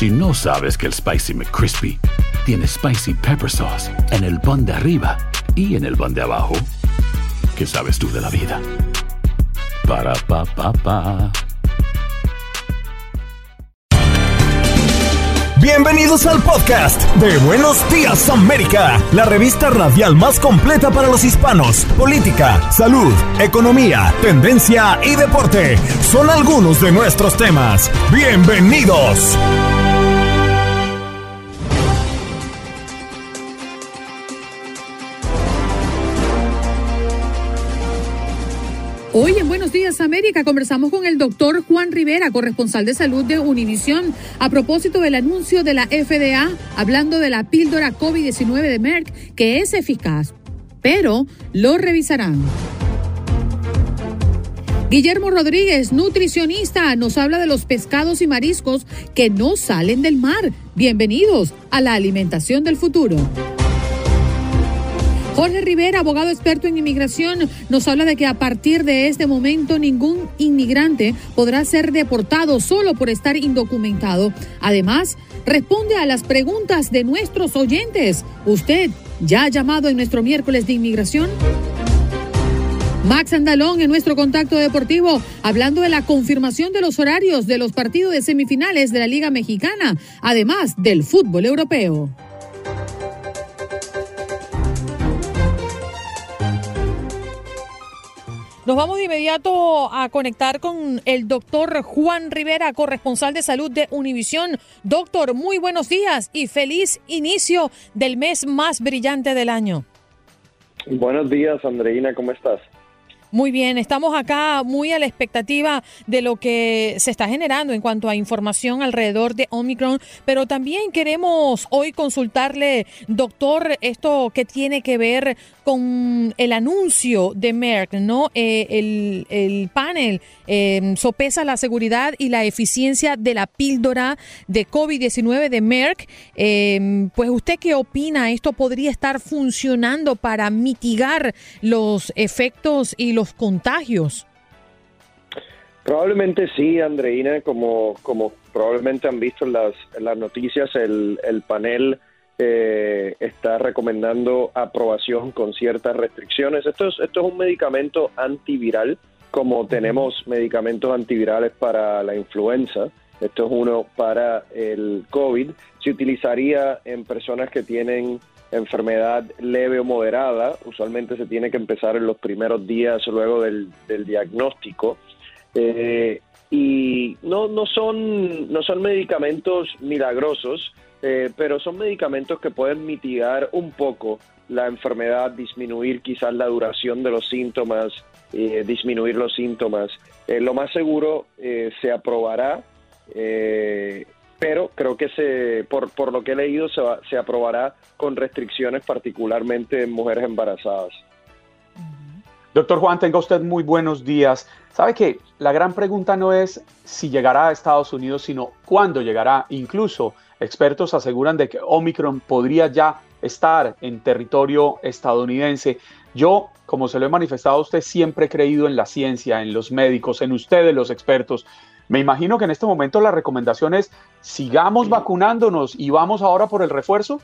si no sabes que el Spicy McCrispy tiene Spicy Pepper Sauce en el pan de arriba y en el pan de abajo, ¿qué sabes tú de la vida? Para, pa, pa, pa. Bienvenidos al podcast de Buenos Días América, la revista radial más completa para los hispanos. Política, salud, economía, tendencia y deporte son algunos de nuestros temas. Bienvenidos. Hoy en Buenos Días América conversamos con el doctor Juan Rivera, corresponsal de salud de Univisión, a propósito del anuncio de la FDA hablando de la píldora COVID-19 de Merck, que es eficaz, pero lo revisarán. Guillermo Rodríguez, nutricionista, nos habla de los pescados y mariscos que no salen del mar. Bienvenidos a la alimentación del futuro. Jorge Rivera, abogado experto en inmigración, nos habla de que a partir de este momento ningún inmigrante podrá ser deportado solo por estar indocumentado. Además, responde a las preguntas de nuestros oyentes. ¿Usted ya ha llamado en nuestro miércoles de inmigración? Max Andalón en nuestro contacto deportivo, hablando de la confirmación de los horarios de los partidos de semifinales de la Liga Mexicana, además del fútbol europeo. Nos vamos de inmediato a conectar con el doctor Juan Rivera, corresponsal de salud de Univisión. Doctor, muy buenos días y feliz inicio del mes más brillante del año. Buenos días, Andreina, ¿cómo estás? Muy bien, estamos acá muy a la expectativa de lo que se está generando en cuanto a información alrededor de Omicron, pero también queremos hoy consultarle, doctor, esto que tiene que ver con el anuncio de Merck, ¿no? Eh, el, panel em, sopesa la seguridad y la eficiencia de la píldora de COVID-19 de Merck. Em, pues, ¿usted qué opina? ¿Esto podría estar funcionando para mitigar los efectos y los contagios? Probablemente sí, Andreina, como, como probablemente han visto en las, las noticias, el, el panel eh, está recomendando aprobación con ciertas restricciones. Esto es, esto es un medicamento antiviral, como tenemos medicamentos antivirales para la influenza. Esto es uno para el COVID. Se utilizaría en personas que tienen enfermedad leve o moderada. Usualmente se tiene que empezar en los primeros días luego del, diagnóstico. Eh, y no, no, son, no son medicamentos milagrosos, eh, pero son medicamentos que pueden mitigar un poco la enfermedad, disminuir quizás la duración de los síntomas, eh, disminuir los síntomas. lo más seguro se aprobará pero creo que se, por, por lo que he leído se, se aprobará con restricciones particularmente en mujeres embarazadas. Doctor Juan, tenga usted muy buenos días. Sabe que la gran pregunta no es si llegará a Estados Unidos, sino cuándo llegará. Incluso expertos aseguran de que Omicron podría ya estar en territorio estadounidense. Yo, como se lo he manifestado a usted, siempre he creído en la ciencia, en los médicos, en ustedes, los expertos. Me imagino que en este momento la recomendación es sigamos vacunándonos y vamos ahora por el refuerzo.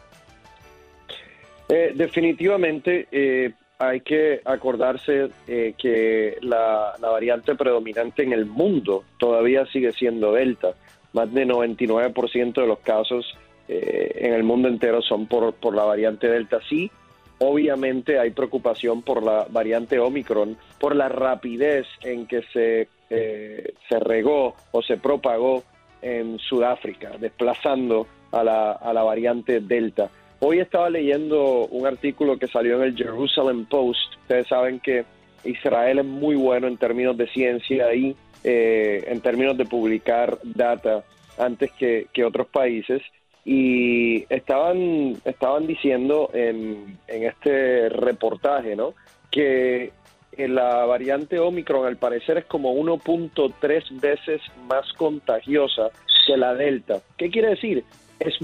Eh, definitivamente eh, hay que acordarse eh, que la, variante predominante en el mundo todavía sigue siendo Delta. Más de 99% de los casos en el mundo entero son por, por la variante Delta. Sí, obviamente hay preocupación por la variante Omicron, por la rapidez en que se eh, se regó o se propagó en Sudáfrica, desplazando a la, a la variante Delta. Hoy estaba leyendo un artículo que salió en el Jerusalem Post. Ustedes saben que Israel es muy bueno en términos de ciencia y eh, en términos de publicar data antes que, que, otros países. Y estaban, estaban diciendo en, en este reportaje ¿no? que la variante Omicron al parecer es como 1.3 veces más contagiosa que la Delta. ¿Qué quiere decir? Es,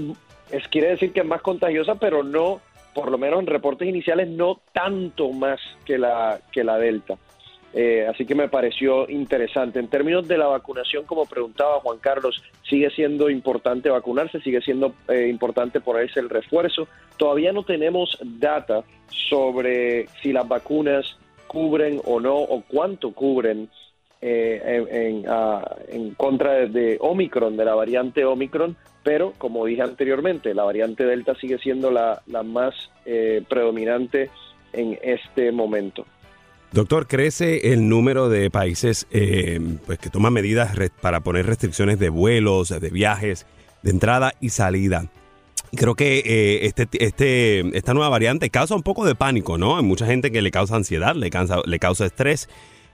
es, quiere decir que es más contagiosa, pero no, por lo menos en reportes iniciales, no tanto más que la, que la Delta. Eh, así que me pareció interesante. En términos de la vacunación, como preguntaba Juan Carlos, sigue siendo importante vacunarse, sigue siendo eh, importante ponerse el refuerzo. Todavía no tenemos data sobre si las vacunas cubren o no, o cuánto cubren eh, en, contra de, Omicron, de la variante Omicron, pero como dije anteriormente, la variante Delta sigue siendo la, más predominante en este momento. Doctor, crece el número de países eh, pues, que toman medidas para poner restricciones de vuelos, de viajes, de entrada y salida. Creo que eh, este, este, esta nueva variante causa un poco de pánico, ¿no? Hay mucha gente que le causa ansiedad, le causa, le causa estrés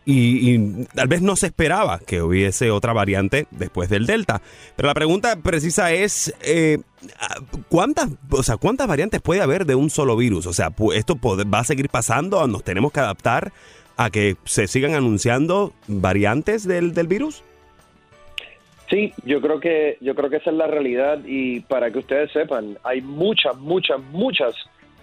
y, tal vez no se esperaba que hubiese otra variante después del Delta. Pero la pregunta precisa es, eh, ¿cuántas, o sea, ¿cuántas variantes puede haber de un solo virus? O sea, ¿esto va a seguir pasando? ¿Nos tenemos que adaptar a que se sigan anunciando variantes del, del virus? Sí, yo creo que yo creo que esa es la realidad y para que ustedes sepan, hay muchas, muchas, muchas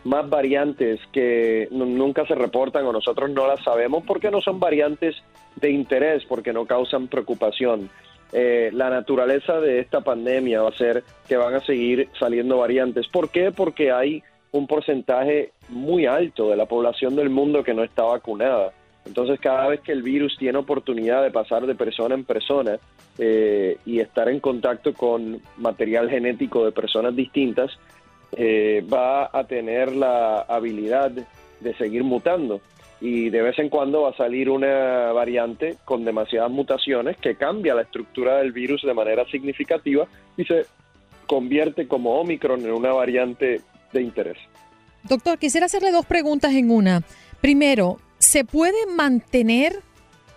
más variantes que nunca se reportan o nosotros no las sabemos porque no son variantes de interés, porque no causan preocupación. Eh, la naturaleza de esta pandemia va a ser que van a seguir saliendo variantes. ¿Por qué? Porque hay un porcentaje muy alto de la población del mundo que no está vacunada. Entonces, cada vez que el virus tiene oportunidad de pasar de persona en persona eh, y estar en contacto con material genético de personas distintas, eh, va a tener la habilidad de seguir mutando y de vez en cuando va a salir una variante con demasiadas mutaciones que cambia la estructura del virus de manera significativa y se convierte como Omicron en una variante de interés. Doctor, quisiera hacerle dos preguntas en una. Primero, ¿se puede mantener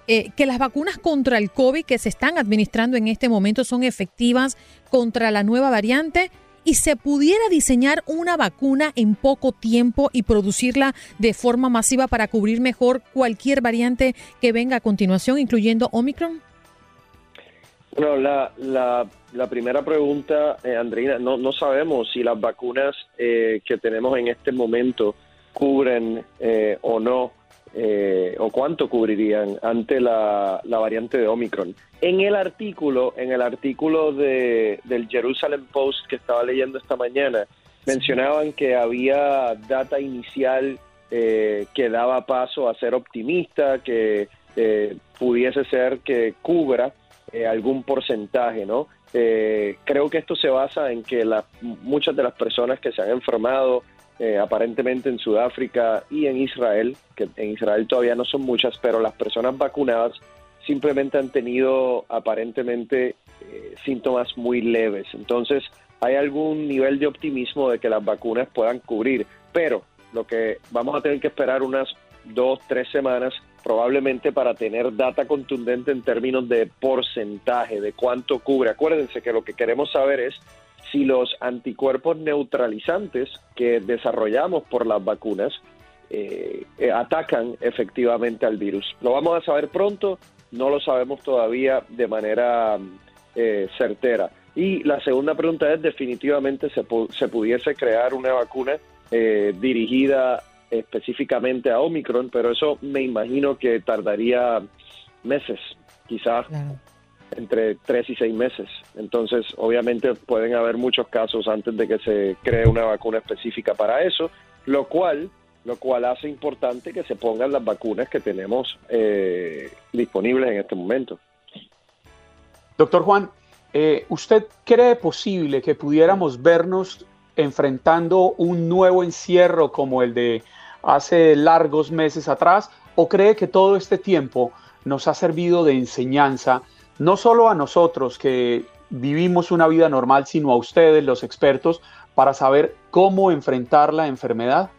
eh, que las vacunas contra el COVID que se están administrando en este momento son efectivas contra la nueva variante? y se pudiera diseñar una vacuna en poco tiempo y producirla de forma masiva para cubrir mejor cualquier variante que venga a continuación, incluyendo Omicron? Bueno, la, primera pregunta, eh, Andreina, no, no sabemos si las vacunas eh, que tenemos en este momento cubren eh, o no eh, o cuánto cubrirían ante la, variante de Omicron. En el artículo, en el artículo de, del Jerusalem Post que estaba leyendo esta mañana, mencionaban que había data inicial eh, que daba paso a ser optimista, que eh, pudiese ser que cubra algún porcentaje, ¿no? creo que esto se basa en que la, muchas de las personas que se han enfermado eh, aparentemente en Sudáfrica y en Israel, que en Israel todavía no son muchas, pero las personas vacunadas simplemente han tenido aparentemente eh, síntomas muy leves. Entonces, hay algún nivel de optimismo de que las vacunas puedan cubrir, pero lo que vamos a tener que esperar unas dos, tres semanas probablemente para tener data contundente en términos de porcentaje, de cuánto cubre. Acuérdense que lo que queremos saber es si los anticuerpos neutralizantes que desarrollamos por las vacunas eh, eh, atacan efectivamente al virus. Lo vamos a saber pronto, no lo sabemos todavía de manera eh, certera. Y la segunda pregunta es, definitivamente se, se pudiese crear una vacuna dirigida específicamente a Omicron, pero eso me imagino que tardaría meses, quizás entre tres y seis meses. Entonces, obviamente pueden haber muchos casos antes de que se cree una vacuna específica para eso, lo cual, lo cual hace importante que se pongan las vacunas que tenemos eh, disponibles en este momento. Doctor Juan, eh, ¿usted cree posible que pudiéramos vernos enfrentando un nuevo encierro como el de hace largos meses atrás? ¿O cree que todo este tiempo nos ha servido de enseñanza no solo a nosotros que vivimos una vida normal, sino a ustedes, los expertos, para saber cómo enfrentar la enfermedad?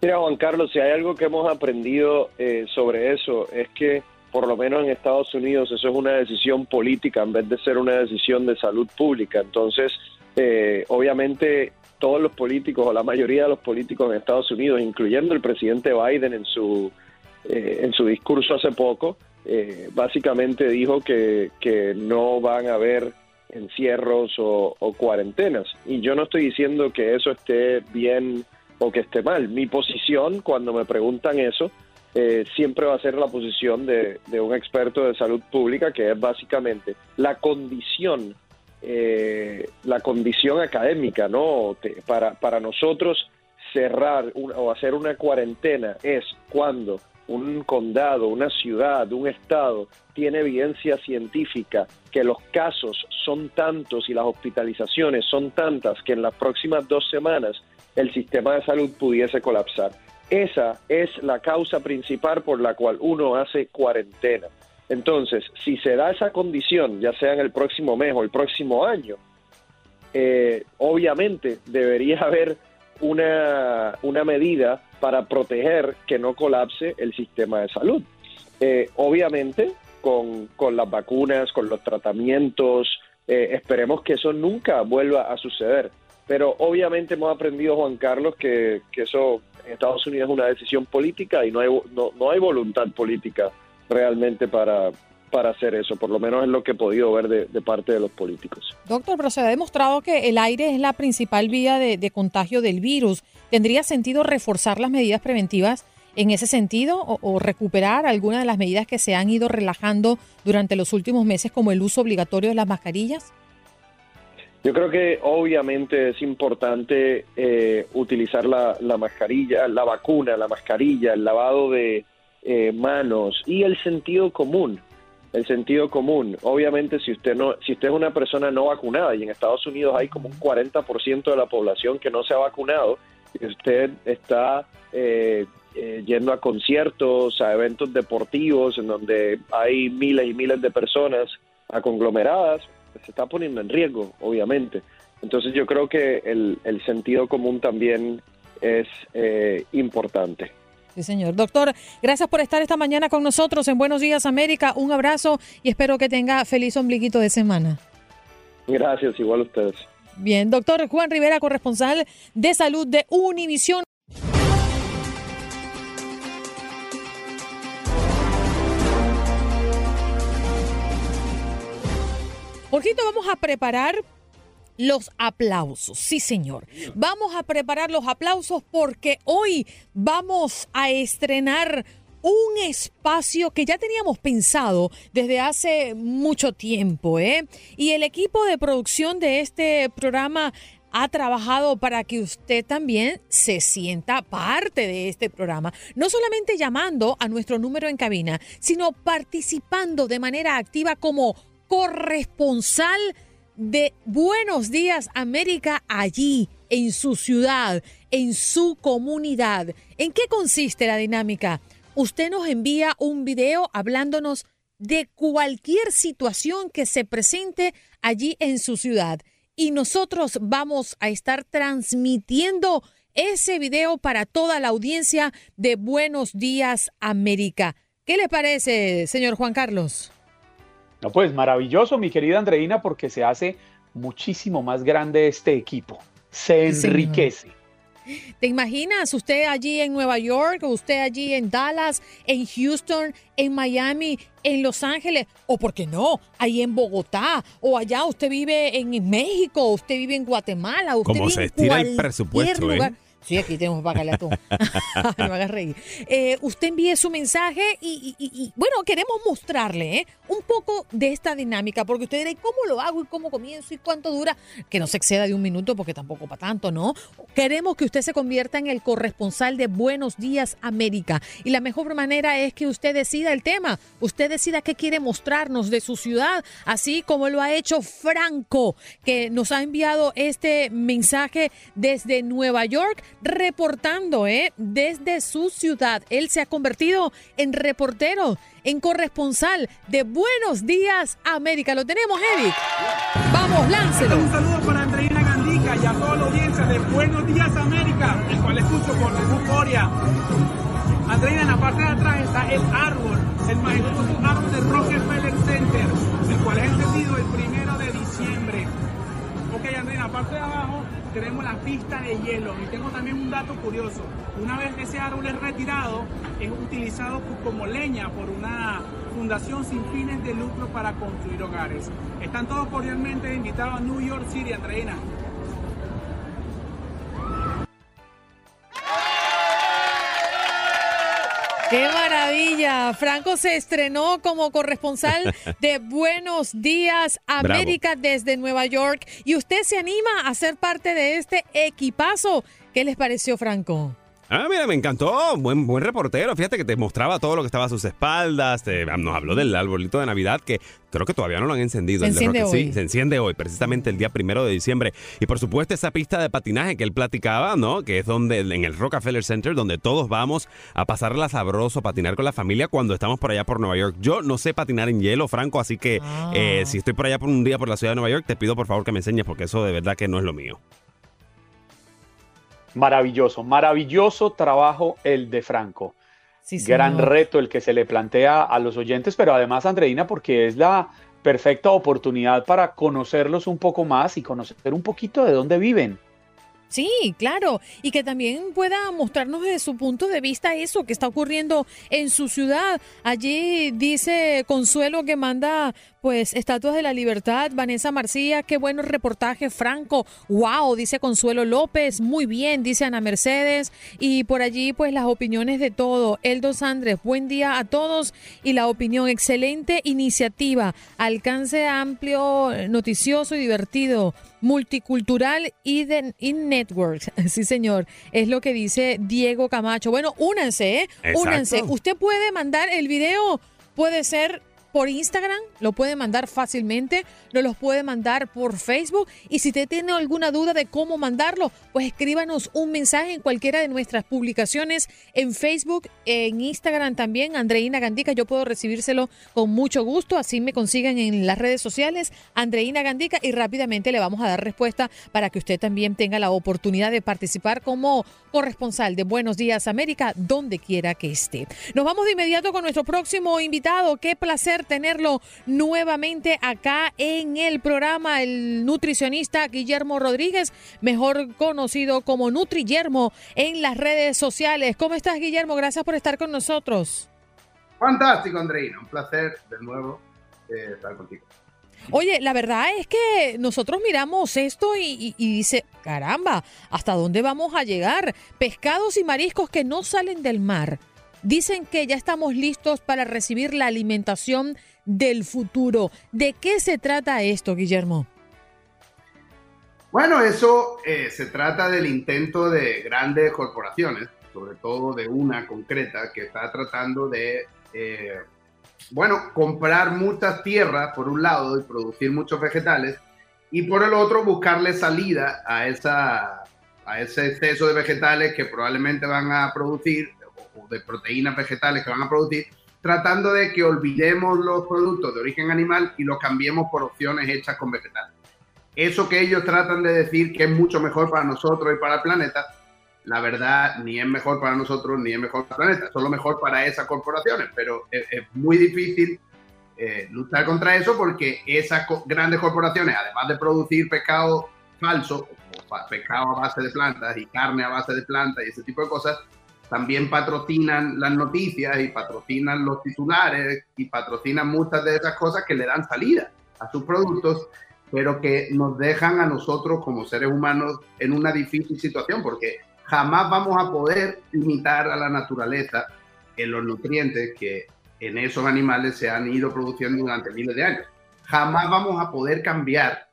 Mira, Juan Carlos, si hay algo que hemos aprendido eh, sobre eso es que por lo menos en Estados Unidos eso es una decisión política en vez de ser una decisión de salud pública. Entonces, eh, obviamente todos los políticos o la mayoría de los políticos en Estados Unidos, incluyendo el presidente Biden en su, eh, en su discurso hace poco, eh, básicamente dijo que, que, no van a haber encierros o, cuarentenas. Y yo no estoy diciendo que eso esté bien o que esté mal. Mi posición cuando me preguntan eso eh, siempre va a ser la posición de, un experto de salud pública, que es básicamente la condición, eh, la condición académica, ¿no? para, para nosotros cerrar o hacer una cuarentena es cuando un condado, una ciudad, un estado tiene evidencia científica que los casos son tantos y las hospitalizaciones son tantas que en las próximas dos semanas el sistema de salud pudiese colapsar. Esa es la causa principal por la cual uno hace cuarentena. Entonces, si se da esa condición, ya sea en el próximo mes o el próximo año, eh, obviamente debería haber una, una, medida para proteger que no colapse el sistema de salud. Eh, obviamente, con, con, las vacunas, con los tratamientos, eh, esperemos que eso nunca vuelva a suceder. Pero obviamente hemos aprendido, Juan Carlos, que, que eso en Estados Unidos es una decisión política y no hay, no, no hay voluntad política realmente para, para hacer eso, por lo menos es lo que he podido ver de, parte de los políticos. Doctor, pero se ha demostrado que el aire es la principal vía de, contagio del virus. ¿Tendría sentido reforzar las medidas preventivas en ese sentido o, recuperar algunas de las medidas que se han ido relajando durante los últimos meses, como el uso obligatorio de las mascarillas? Yo creo que obviamente es importante eh, utilizar la, mascarilla, la vacuna, la mascarilla, el lavado de eh, manos y el sentido común. El sentido común. Obviamente, si usted no, si usted es una persona no vacunada y en Estados Unidos hay como un 40% de la población que no se ha vacunado, usted está eh, yendo a conciertos, a eventos deportivos en donde hay miles y miles de personas a conglomeradas, se está poniendo en riesgo, obviamente. Entonces yo creo que el, sentido común también es eh, importante. Sí, señor. Doctor, gracias por estar esta mañana con nosotros en Buenos Días América. Un abrazo y espero que tenga feliz ombliguito de semana. Gracias, igual a ustedes. Bien, doctor Juan Rivera, corresponsal de salud de Univisión. Jorgito, vamos a preparar los aplausos. Sí, señor. Vamos a preparar los aplausos porque hoy vamos a estrenar un espacio que ya teníamos pensado desde hace mucho tiempo, ¿eh? Y el equipo de producción de este programa ha trabajado para que usted también se sienta parte de este programa, no solamente llamando a nuestro número en cabina, sino participando de manera activa como corresponsal de Buenos Días América allí, en su ciudad, en su comunidad. ¿En qué consiste la dinámica? Usted nos envía un video hablándonos de cualquier situación que se presente allí en su ciudad y nosotros vamos a estar transmitiendo ese video para toda la audiencia de Buenos Días América. ¿Qué le parece, señor Juan Carlos? No, pues maravilloso, mi querida Andreina, porque se hace muchísimo más grande este equipo. Se enriquece. ¿Te imaginas usted allí en Nueva York, usted allí en Dallas, en Houston, en Miami, en Los Ángeles, o por qué no, ahí en Bogotá, o allá usted vive en México, usted vive en Guatemala, usted Como se estira el presupuesto, ¿eh? Sí, aquí tenemos bacalao. Me a reír. Eh, usted envíe su mensaje y, bueno, queremos mostrarle ¿eh? un poco de esta dinámica, porque usted dirá, ¿cómo lo hago y cómo comienzo y cuánto dura? Que no se exceda de un minuto, porque tampoco para tanto, ¿no? Queremos que usted se convierta en el corresponsal de Buenos Días América. Y la mejor manera es que usted decida el tema, usted decida qué quiere mostrarnos de su ciudad, así como lo ha hecho Franco, que nos ha enviado este mensaje desde Nueva York reportando ¿eh? desde su ciudad. Él se ha convertido en reportero, en corresponsal de Buenos Días América. Lo tenemos, Eric. Vamos, láncelo. Un saludo para Andreina Gandica y a toda la audiencia de Buenos Días América, el cual escucho por euforia. Andreina, en la parte de atrás está el árbol, el majestuoso árbol de Rockefeller Center, el cual es encendido el primero de diciembre. Ok, Andreina, parte de abajo tenemos la pista de hielo y tengo también un dato curioso. Una vez ese árbol es retirado, es utilizado como leña por una fundación sin fines de lucro para construir hogares. Están todos cordialmente invitados a New York City, Andreina. ¡Qué maravilla! Franco se estrenó como corresponsal de Buenos Días América desde Nueva York y usted se anima a ser parte de este equipazo. ¿Qué les pareció, Franco? Ah, mira, me encantó. Buen, buen reportero. Fíjate que te mostraba todo lo que estaba a sus espaldas. nos habló del arbolito de Navidad que creo que todavía no lo han encendido. Se enciende hoy. Sí, se enciende hoy, precisamente el día primero de diciembre. Y por supuesto, esa pista de patinaje que él platicaba, ¿no? Que es donde, en el Rockefeller Center, donde todos vamos a pasarla sabroso, a patinar con la familia cuando estamos por allá por Nueva York. Yo no sé patinar en hielo, Franco, así que Ah. eh, si estoy por allá por un día por la ciudad de Nueva York, te pido por favor que me enseñes porque eso de verdad que no es lo mío. Maravilloso, maravilloso trabajo el de Franco. Sí, Gran señor. reto el que se le plantea a los oyentes, pero además, Andreina, porque es la perfecta oportunidad para conocerlos un poco más y conocer un poquito de dónde viven. Sí, claro, y que también pueda mostrarnos desde su punto de vista eso que está ocurriendo en su ciudad. Allí dice Consuelo que manda pues estatuas de la libertad, Vanessa Marcía, qué bueno reportaje, Franco, wow, dice Consuelo López, muy bien, dice Ana Mercedes, y por allí pues las opiniones de todo. Eldo Andrés, buen día a todos y la opinión, excelente iniciativa, alcance amplio, noticioso y divertido multicultural y de in networks. Sí, señor. Es lo que dice Diego Camacho. Bueno, únanse, ¿eh? Exacto. Únanse. Usted puede mandar el video, puede ser por Instagram, lo puede mandar fácilmente, nos los puede mandar por Facebook y si usted tiene alguna duda de cómo mandarlo, pues escríbanos un mensaje en cualquiera de nuestras publicaciones en Facebook, en Instagram también, Andreina Gandica, yo puedo recibírselo con mucho gusto, así me consiguen en las redes sociales, Andreina Gandica y rápidamente le vamos a dar respuesta para que usted también tenga la oportunidad de participar como corresponsal de Buenos Días América, donde quiera que esté. Nos vamos de inmediato con nuestro próximo invitado. Qué placer tenerlo nuevamente acá en el programa, el nutricionista Guillermo Rodríguez, mejor conocido como Nutriyermo en las redes sociales. ¿Cómo estás, Guillermo? Gracias por estar con nosotros. Fantástico, Andreina. Un placer de nuevo eh, estar contigo. Oye, la verdad es que nosotros miramos esto y, y- y dice, caramba, ¿hasta dónde vamos a llegar? Pescados y mariscos que no salen del mar. Dicen que ya estamos listos para recibir la alimentación del futuro. ¿De qué se trata esto, Guillermo? Bueno, eso eh, se trata del intento de grandes corporaciones, sobre todo de una concreta que está tratando de, eh, bueno, comprar muchas tierras por un lado y producir muchos vegetales y por el otro buscarle salida a, esa, a ese exceso de vegetales que probablemente van a producir de proteínas vegetales que van a producir, tratando de que olvidemos los productos de origen animal y los cambiemos por opciones hechas con vegetales. Eso que ellos tratan de decir que es mucho mejor para nosotros y para el planeta, la verdad ni es mejor para nosotros ni es mejor para el planeta, solo mejor para esas corporaciones, pero es, muy difícil eh, luchar contra eso porque esas grandes corporaciones, además de producir pescado falso, pescado a base de plantas y carne a base de plantas y ese tipo de cosas, también patrocinan las noticias y patrocinan los titulares y patrocinan muchas de esas cosas que le dan salida a sus productos pero que nos dejan a nosotros como seres humanos en una difícil situación, porque jamás vamos a poder imitar a la naturaleza en los nutrientes que en esos animales se han ido produciendo durante miles de años. Jamás vamos a poder cambiar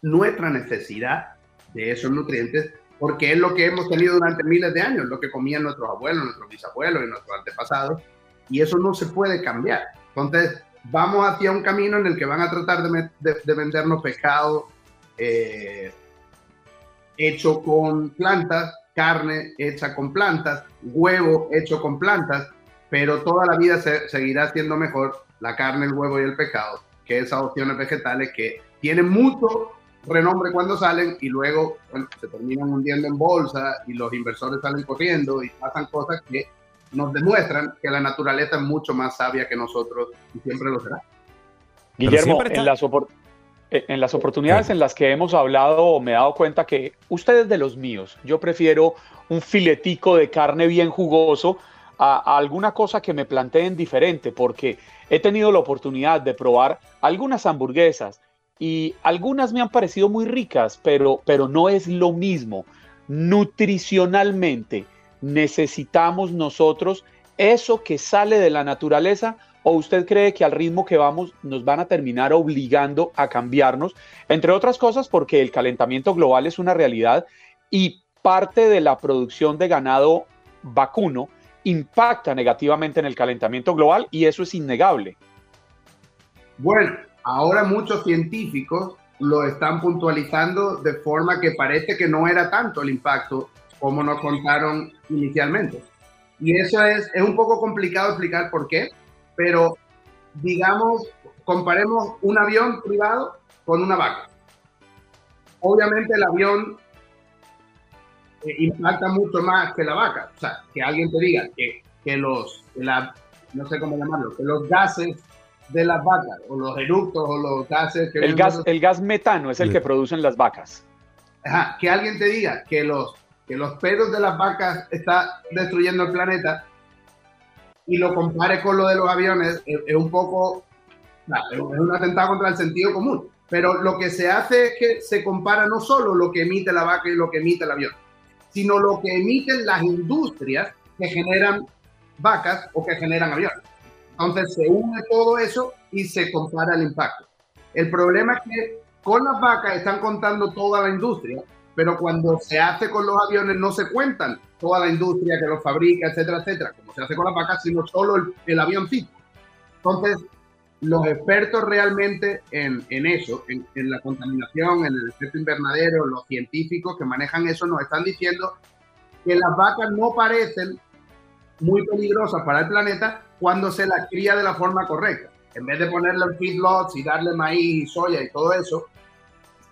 nuestra necesidad de esos nutrientes porque es lo que hemos tenido durante miles de años, lo que comían nuestros abuelos, nuestros bisabuelos y nuestros antepasados, y eso no se puede cambiar. Entonces, vamos hacia un camino en el que van a tratar de, de- de vendernos pescado eh, hecho con plantas, carne hecha con plantas, huevo hecho con plantas, pero toda la vida se- seguirá siendo mejor la carne, el huevo y el pescado que esas opciones vegetales que tienen mucho renombre cuando salen y luego bueno, se terminan hundiendo en bolsa y los inversores salen corriendo y pasan cosas que nos demuestran que la naturaleza es mucho más sabia que nosotros y siempre lo será. Guillermo, está- en las, eh, en las oportunidades en las que hemos hablado, me he dado cuenta que usted es de los míos. Yo prefiero un filetico de carne bien jugoso a, a alguna cosa que me planteen diferente, porque he tenido la oportunidad de probar algunas hamburguesas y algunas me han parecido muy ricas, pero, pero no es lo mismo. Nutricionalmente necesitamos nosotros eso que sale de la naturaleza ¿O usted cree que al ritmo que vamos nos van a terminar obligando a cambiarnos? Entre otras cosas porque el calentamiento global es una realidad y parte de la producción de ganado vacuno impacta negativamente en el calentamiento global y eso es innegable. Bueno, ahora muchos científicos lo están puntualizando de forma que parece que no era tanto el impacto como nos contaron inicialmente. Y eso es, es un poco complicado explicar por qué, pero digamos, comparemos un avión privado con una vaca. Obviamente el avión eh, impacta mucho más que la vaca. O sea, que alguien te diga que, que los, la, no sé cómo llamarlo, que los gases de las vacas, o los eructos, o los gases... Que el, gas, el gas metano es el que producen las vacas. Ajá, que alguien te diga que los, que los pedos de las vacas está destruyendo el planeta, y lo compare con lo de los aviones, es, un poco, es un atentado contra el sentido común. Pero lo que se hace es que se compara no solo lo que emite la vaca y lo que emite el avión, sino lo que emiten las industrias que generan vacas o que generan aviones. Entonces se une todo eso y se compara el impacto. El problema es que con las vacas están contando toda la industria, pero cuando se hace con los aviones no se cuentan toda la industria que los fabrica, etcétera, etcétera, como se hace con las vacas, sino solo el, el avioncito. Entonces, los expertos realmente en, en eso, en, en, la contaminación, en el efecto invernadero, los científicos que manejan eso, nos están diciendo que las vacas no parecen muy peligrosas para el planeta cuando se las cría de la forma correcta. En vez de ponerle en feedlots y darle maíz y soya y todo eso,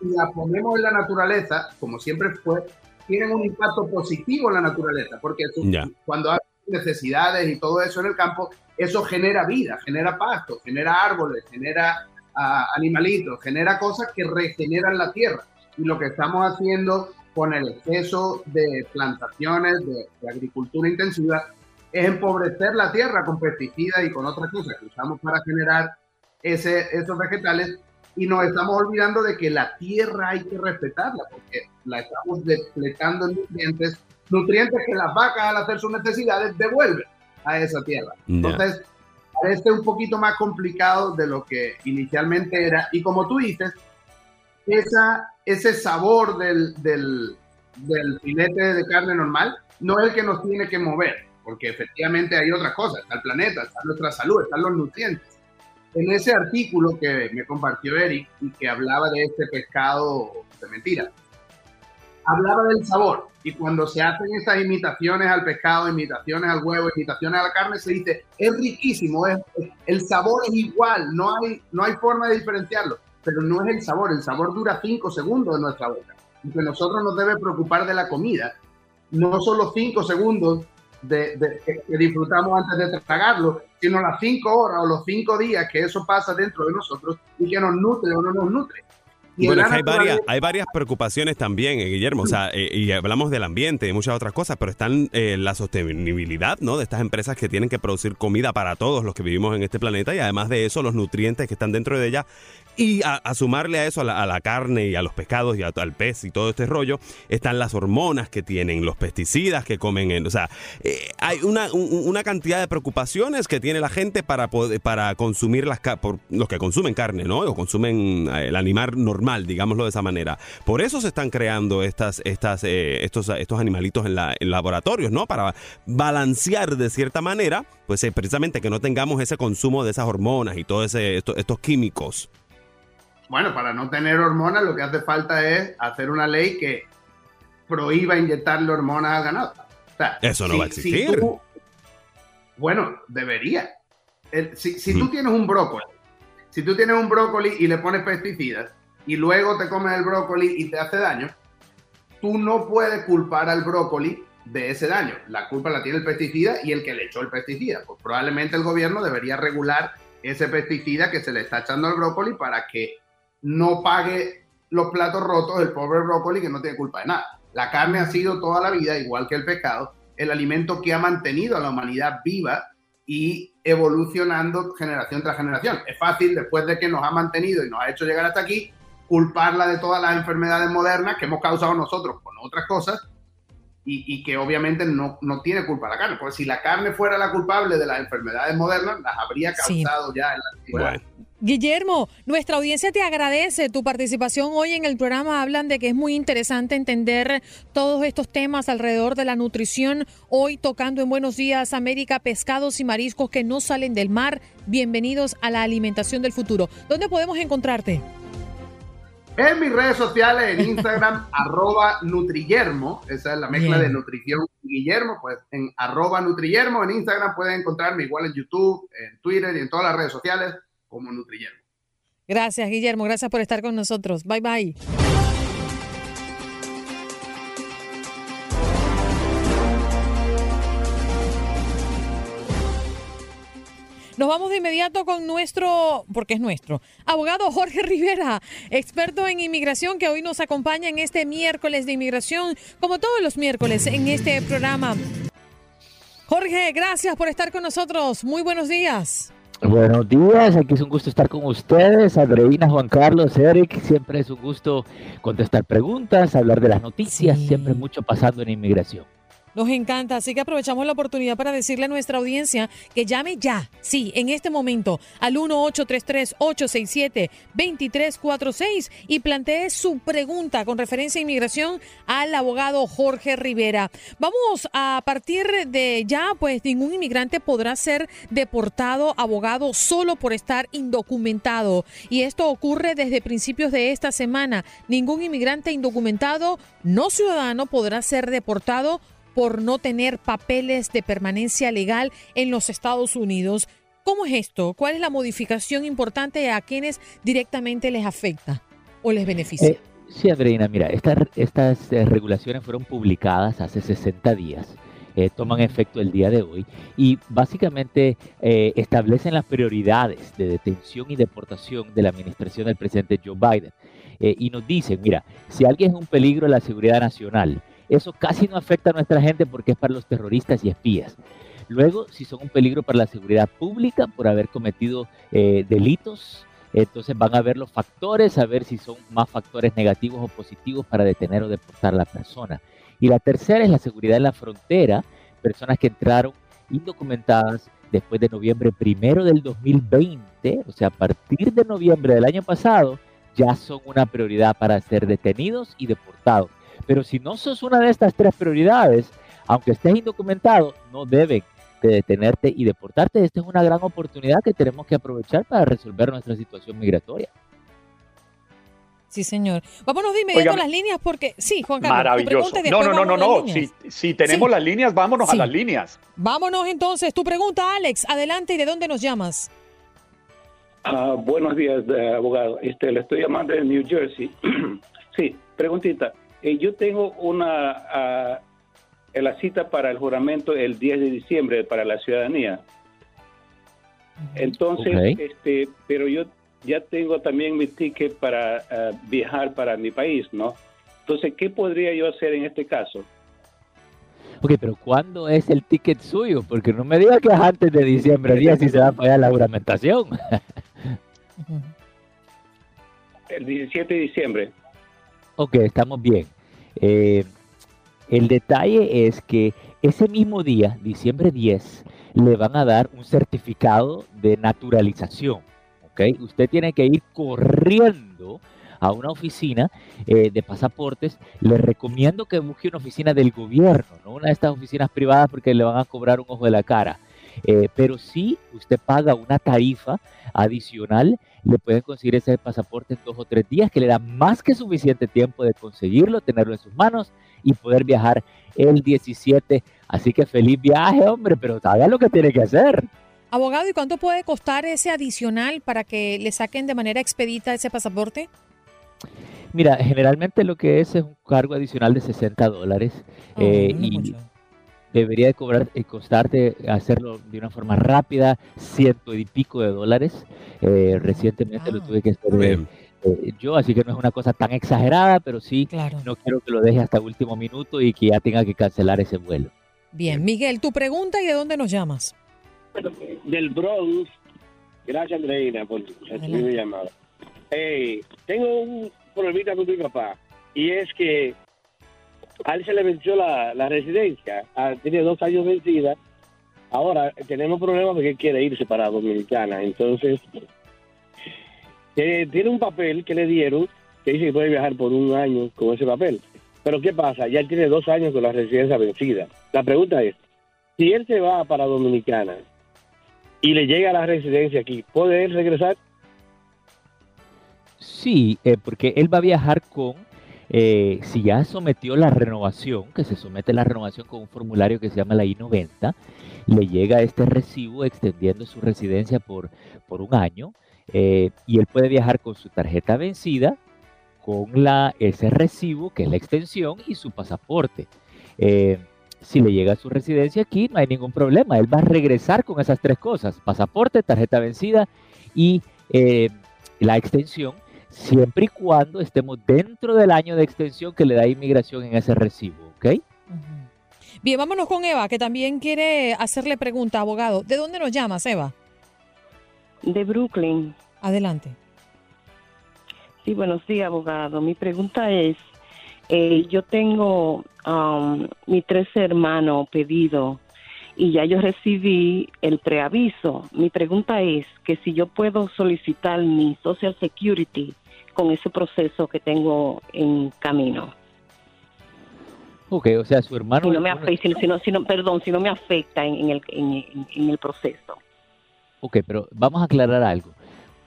si la ponemos en la naturaleza, como siempre fue, tienen un impacto positivo en la naturaleza, porque cuando hay necesidades y todo eso en el campo, eso genera vida, genera pasto, genera árboles, genera uh, animalitos, genera cosas que regeneran la tierra. Y lo que estamos haciendo con el exceso de plantaciones, de, de agricultura intensiva, es empobrecer la tierra con pesticidas y con otras cosas que usamos para generar ese, esos vegetales y nos estamos olvidando de que la tierra hay que respetarla porque la estamos depletando en nutrientes, nutrientes que las vacas al hacer sus necesidades devuelven a esa tierra. Entonces, parece un poquito más complicado de lo que inicialmente era y como tú dices, esa, ese sabor del, del, del filete de carne normal no es el que nos tiene que mover, porque efectivamente hay otras cosas, está el planeta, está nuestra salud, están los nutrientes en ese artículo que me compartió Eric y que hablaba de este pescado de mentira, hablaba del sabor. Y cuando se hacen esas imitaciones al pescado, imitaciones al huevo, imitaciones a la carne, se dice, es riquísimo, es, el sabor es igual, no hay, no hay forma de diferenciarlo. Pero no es el sabor, el sabor dura cinco segundos en nuestra boca. Y que nosotros nos debe preocupar de la comida. No son los segundos de, que disfrutamos antes de tragarlo, sino las cinco horas o los cinco días que eso pasa dentro de nosotros y que nos nutre o no nos nutre. bueno, hay varias, hay varias preocupaciones también, eh, Guillermo. O sea, eh, y hablamos del ambiente y muchas otras cosas, pero están eh, la sostenibilidad, ¿no? De estas empresas que tienen que producir comida para todos los que vivimos en este planeta y además de eso, los nutrientes que están dentro de ella y a, sumarle a eso, a la, carne y a los pescados y al pez y todo este rollo, están las hormonas que tienen, los pesticidas que comen. En, o sea, eh, hay una, una, cantidad de preocupaciones que tiene la gente para, poder, para consumir las por los que consumen carne, ¿no? O consumen eh, el animal normal, digámoslo de esa manera. Por eso se están creando estas, estas, eh, estos, estos animalitos en, la, laboratorios, ¿no? Para balancear de cierta manera, pues precisamente que no tengamos ese consumo de esas hormonas y todos estos químicos. Bueno, para no tener hormonas lo que hace falta es hacer una ley que prohíba inyectarle hormonas al ganado. Eso no va a existir. bueno, debería. si, tú tienes un brócoli, si tú tienes un brócoli y le pones pesticidas y luego te comes el brócoli y te hace daño, tú no puedes culpar al brócoli de ese daño. La culpa la tiene el pesticida y el que le echó el pesticida. Pues probablemente el gobierno debería regular ese pesticida que se le está echando al brócoli para que no pague los platos rotos el pobre brócoli que no tiene culpa de nada. La carne ha sido toda la vida, igual que el pescado, el alimento que ha mantenido a la humanidad viva y evolucionando generación tras generación. Es fácil, después de que nos ha mantenido y nos ha hecho llegar hasta aquí, culparla de todas las enfermedades modernas que hemos causado nosotros con otras cosas y, que obviamente no, no, tiene culpa la carne. Porque si la carne fuera la culpable de las enfermedades modernas, las habría causado ya en la antigüedad. Guillermo, nuestra audiencia te agradece tu participación hoy en el programa. Hablan de que es muy interesante entender todos estos temas alrededor de la nutrición. Hoy tocando en Buenos Días América, pescados y mariscos que no salen del mar. Bienvenidos a la alimentación del futuro. ¿Dónde podemos encontrarte? En mis redes sociales, en Instagram, arroba Nutriguermo, esa es la mezcla de nutrición Guillermo, pues en arroba Nutriguermo, en Instagram pueden encontrarme igual en YouTube, en Twitter y en todas las redes sociales como. Gracias, Guillermo, gracias por estar con nosotros. Bye bye. Nos vamos de inmediato con nuestro, porque es nuestro, abogado Jorge Rivera, experto en inmigración que hoy nos acompaña en este miércoles de inmigración, como todos los miércoles en este programa. Jorge, gracias por estar con nosotros. Muy buenos días. Buenos días, aquí es un gusto estar con ustedes, Andreina, Juan Carlos, Eric, siempre es un gusto contestar preguntas, hablar de las noticias, siempre mucho pasando en inmigración. Nos encanta, así que aprovechamos la oportunidad para decirle a nuestra audiencia que llame ya, sí, en este momento, al 1-833-867-2346 y plantee su pregunta con referencia a inmigración al abogado Jorge Rivera. Vamos a partir de ya, pues ningún inmigrante podrá ser deportado, abogado, solo por estar indocumentado. Y esto ocurre desde principios de esta semana. Ningún inmigrante indocumentado, no ciudadano, podrá ser deportado por no tener papeles de permanencia legal en los Estados Unidos. ¿Cómo es esto? ¿Cuál es la modificación importante a quienes directamente les afecta o les beneficia? Eh, sí, Andreina, mira, estas, estas eh, regulaciones fueron publicadas hace 60 días. Eh, toman efecto el día de hoy y básicamente establecen las prioridades de detención y deportación de la administración del presidente Joe Biden. y nos dicen, mira, si alguien es un peligro a la seguridad nacional, eso casi no afecta a nuestra gente porque es para los terroristas y espías. Luego, si son un peligro para la seguridad pública por haber cometido eh, delitos, entonces van a ver los factores, a ver si son más factores negativos o positivos para detener o deportar a la persona. Y la tercera es la seguridad en la frontera, personas que entraron indocumentadas después de noviembre primero del 2020, o sea, a partir de noviembre del año pasado, ya son una prioridad para ser detenidos y deportados. Pero si no sos una de estas tres prioridades, aunque estés indocumentado, no deben de detenerte y deportarte. Esta es una gran oportunidad que tenemos que aprovechar para resolver nuestra situación migratoria. Sí, señor. Vámonos de inmediato a las líneas porque sí, Juan Carlos. Maravilloso. No, no, no, no, no. Si, tenemos las líneas, vámonos a las líneas. Vámonos entonces. Tu pregunta, Alex. Adelante y de dónde nos llamas. Ah, buenos días, eh, abogado. Este, le estoy llamando de New Jersey. sí, preguntita. Eh, yo tengo una uh, la cita para el juramento el 10 de diciembre para la ciudadanía. Entonces, este, pero yo ya tengo también mi ticket para ah, viajar para mi país, ¿no? Entonces, ¿qué podría yo hacer en este caso? Ok, pero ¿cuándo es el ticket suyo? Porque no me diga que es antes de diciembre, día si se va a pagar la juramentación. el 17 de diciembre. Ok, estamos bien. Eh, el detalle es que ese mismo día, diciembre 10, le van a dar un certificado de naturalización. ¿okay? Usted tiene que ir corriendo a una oficina eh, de pasaportes. Le recomiendo que busque una oficina del gobierno, no una de estas oficinas privadas porque le van a cobrar un ojo de la cara. Eh, pero si usted paga una tarifa adicional, le pueden conseguir ese pasaporte en dos o tres días, que le da más que suficiente tiempo de conseguirlo, tenerlo en sus manos y poder viajar el 17. Así que feliz viaje, hombre, pero haga lo que tiene que hacer. Abogado, ¿y cuánto puede costar ese adicional para que le saquen de manera expedita ese pasaporte? Mira, generalmente lo que es es un cargo adicional de 60 dólares. Eh, y, debería de cobrar y costarte hacerlo de una forma rápida, ciento y pico de dólares. Eh, recientemente lo tuve que hacer eh, eh, yo, así que no es una cosa tan exagerada, pero sí no quiero que lo deje hasta último minuto y que ya tenga que cancelar ese vuelo. Bien, Miguel, tu pregunta y de dónde nos llamas. Del Bronx. Gracias, Andreina, por recibir mi llamada. tengo un problemita con mi papá y es que a él se le venció la, la residencia, ah, tiene dos años vencida. Ahora tenemos problemas porque quiere irse para Dominicana. Entonces, eh, tiene un papel que le dieron que dice que puede viajar por un año con ese papel. Pero ¿qué pasa? Ya él tiene dos años con la residencia vencida. La pregunta es, si él se va para Dominicana y le llega a la residencia aquí, ¿puede él regresar? Sí, eh, porque él va a viajar con, eh, si ya sometió la renovación, que se somete la renovación con un formulario que se llama la I-90, le llega este recibo extendiendo su residencia por, por un año eh, y él puede viajar con su tarjeta vencida, con la, ese recibo, que es la extensión, y su pasaporte. si le llega a su residencia aquí, no hay ningún problema. Él va a regresar con esas tres cosas, pasaporte, tarjeta vencida y la extensión siempre y cuando estemos dentro del año de extensión que le da inmigración en ese recibo, ¿ok? Bien, vámonos con Eva, que también quiere hacerle pregunta, abogado. ¿De dónde nos llamas, Eva? De Brooklyn. Adelante. Sí, bueno, sí, abogado. Mi pregunta es, eh, yo tengo um, mi tres hermanos pedido y ya yo recibí el preaviso. Mi pregunta es que si yo puedo solicitar mi Social Security con ese proceso que tengo en camino. Ok, o sea, su hermano... Si no me afecta, si no, perdón, si no me afecta en, el, en, el proceso. Ok, pero vamos a aclarar algo.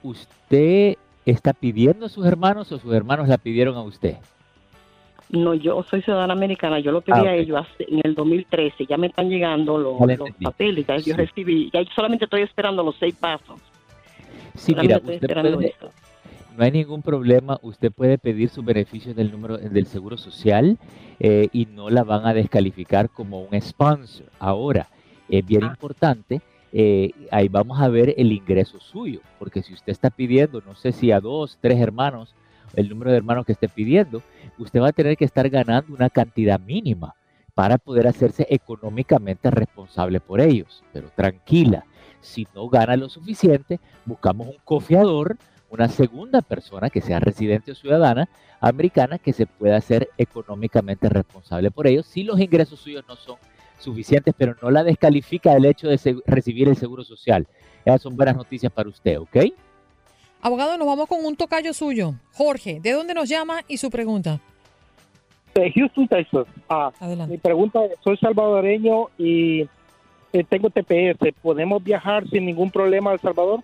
¿Usted está pidiendo a sus hermanos o sus hermanos la pidieron a usted? No, yo soy ciudadana americana, yo lo pedí ah, a ellos en el 2013, ya me están llegando los, papeles, ya yo recibí, ya solamente estoy esperando los seis pasos. Sí, mira, no hay ningún problema, usted puede pedir sus beneficios del número del seguro social eh, y no la van a descalificar como un sponsor. Ahora, es bien ah. importante, eh, ahí vamos a ver el ingreso suyo, porque si usted está pidiendo, no sé si a dos, tres hermanos, el número de hermanos que esté pidiendo, usted va a tener que estar ganando una cantidad mínima para poder hacerse económicamente responsable por ellos. Pero tranquila, si no gana lo suficiente, buscamos un cofiador, una segunda persona que sea residente o ciudadana americana que se pueda hacer económicamente responsable por ellos si los ingresos suyos no son suficientes, pero no la descalifica el hecho de recibir el seguro social. Esas son buenas noticias para usted, ¿ok? Abogado, nos vamos con un tocayo suyo. Jorge, ¿de dónde nos llama y su pregunta? De Houston, Texas. Ah, mi pregunta es, soy salvadoreño y eh, tengo TPS. ¿Podemos viajar sin ningún problema a El Salvador?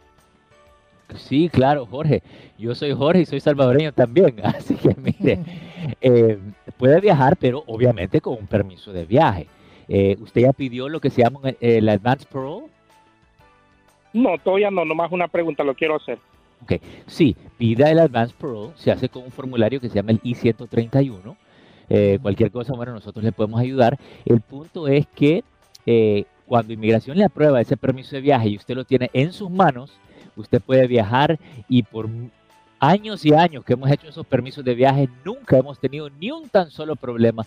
Sí, claro, Jorge. Yo soy Jorge y soy salvadoreño también. Así que mire, eh, puede viajar, pero obviamente con un permiso de viaje. Eh, ¿Usted ya pidió lo que se llama el Advance Parole? No, todavía no, nomás una pregunta, lo quiero hacer. Ok, sí, pida el Advance Parole, se hace con un formulario que se llama el I-131. Eh, cualquier cosa, bueno, nosotros le podemos ayudar. El punto es que eh, cuando inmigración le aprueba ese permiso de viaje y usted lo tiene en sus manos, usted puede viajar y por años y años que hemos hecho esos permisos de viaje, nunca hemos tenido ni un tan solo problema,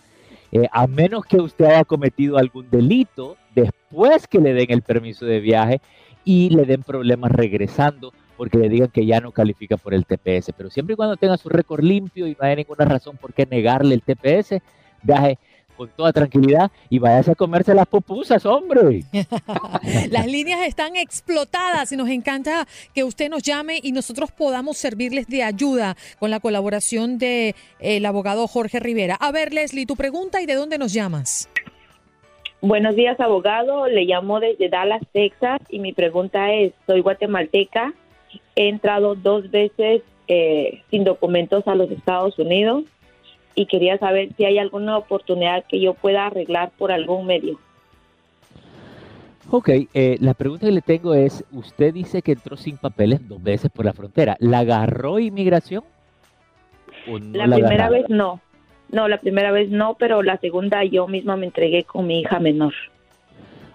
eh, a menos que usted haya cometido algún delito después que le den el permiso de viaje y le den problemas regresando porque le digan que ya no califica por el TPS. Pero siempre y cuando tenga su récord limpio y no haya ninguna razón por qué negarle el TPS, viaje con toda tranquilidad y váyase a comerse las pupusas, hombre. las líneas están explotadas y nos encanta que usted nos llame y nosotros podamos servirles de ayuda con la colaboración del el abogado Jorge Rivera. A ver, Leslie, tu pregunta y de dónde nos llamas. Buenos días, abogado. Le llamo desde Dallas, Texas y mi pregunta es, soy guatemalteca, He entrado dos veces eh, sin documentos a los Estados Unidos y quería saber si hay alguna oportunidad que yo pueda arreglar por algún medio. Ok, eh, la pregunta que le tengo es, usted dice que entró sin papeles dos veces por la frontera. ¿La agarró inmigración? la, primera vez no. No, la primera vez no, pero la segunda yo misma me entregué con mi hija menor.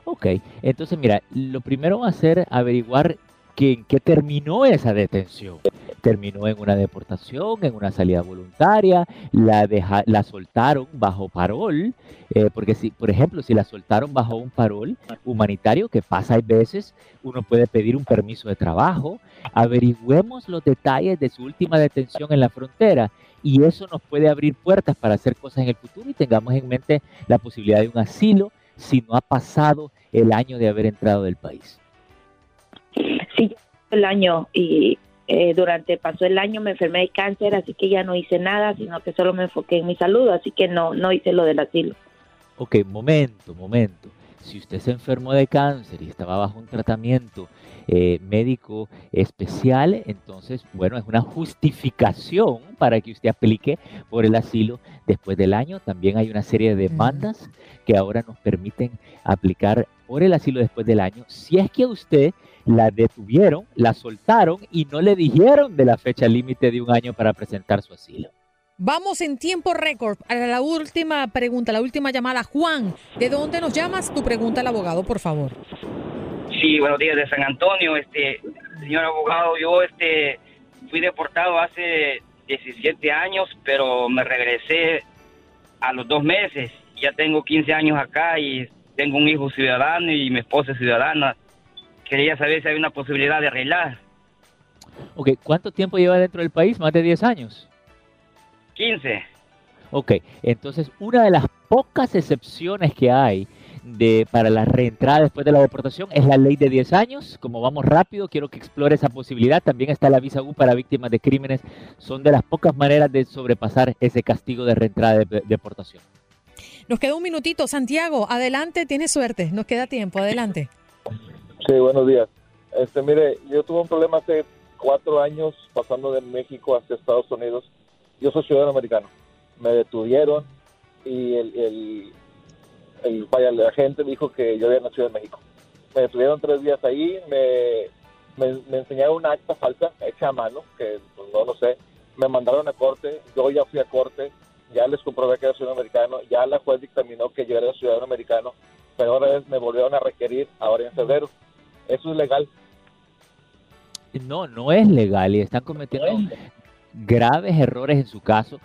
Ok, entonces mira, lo primero va a ser averiguar en qué terminó esa detención. Terminó en una deportación, en una salida voluntaria, la, la soltaron bajo parol, eh, porque si, por ejemplo, si la soltaron bajo un parol humanitario, que pasa a veces, uno puede pedir un permiso de trabajo, averigüemos los detalles de su última detención en la frontera y eso nos puede abrir puertas para hacer cosas en el futuro y tengamos en mente la posibilidad de un asilo si no ha pasado el año de haber entrado del país. Sí, el año y eh, durante pasó el año me enfermé de cáncer, así que ya no hice nada, sino que solo me enfoqué en mi salud, así que no no hice lo del asilo. Ok, momento, momento. Si usted se enfermó de cáncer y estaba bajo un tratamiento eh, médico especial, entonces, bueno, es una justificación para que usted aplique por el asilo después del año. También hay una serie de demandas que ahora nos permiten aplicar por el asilo después del año, si es que usted la detuvieron, la soltaron y no le dijeron de la fecha límite de un año para presentar su asilo. Vamos en tiempo récord a la última pregunta, la última llamada. Juan, ¿de dónde nos llamas? Tu pregunta al abogado, por favor. Sí, buenos días de San Antonio. Este, señor abogado, yo este fui deportado hace 17 años, pero me regresé a los dos meses. Ya tengo 15 años acá y tengo un hijo ciudadano y mi esposa es ciudadana. Quería saber si hay una posibilidad de arreglar. Ok, ¿cuánto tiempo lleva dentro del país? ¿Más de 10 años? 15. Ok, entonces una de las pocas excepciones que hay de, para la reentrada después de la deportación es la ley de 10 años. Como vamos rápido, quiero que explore esa posibilidad. También está la visa U para víctimas de crímenes. Son de las pocas maneras de sobrepasar ese castigo de reentrada de, deportación. Nos queda un minutito. Santiago, adelante, tienes suerte. Nos queda tiempo, adelante. Sí, buenos días. Este, mire, yo tuve un problema hace cuatro años pasando de México hacia Estados Unidos. Yo soy ciudadano americano. Me detuvieron y el, el, vaya, la gente dijo que yo había nacido en México. Me detuvieron tres días ahí, me, me, enseñaron una acta falsa hecha a mano, que pues, no lo sé. Me mandaron a corte, yo ya fui a corte, ya les comprobé que era ciudadano americano, ya la juez dictaminó que yo era ciudadano americano, pero ahora me volvieron a requerir ahora en febrero. ¿Eso es legal? No, no es legal y están cometiendo graves errores en su caso.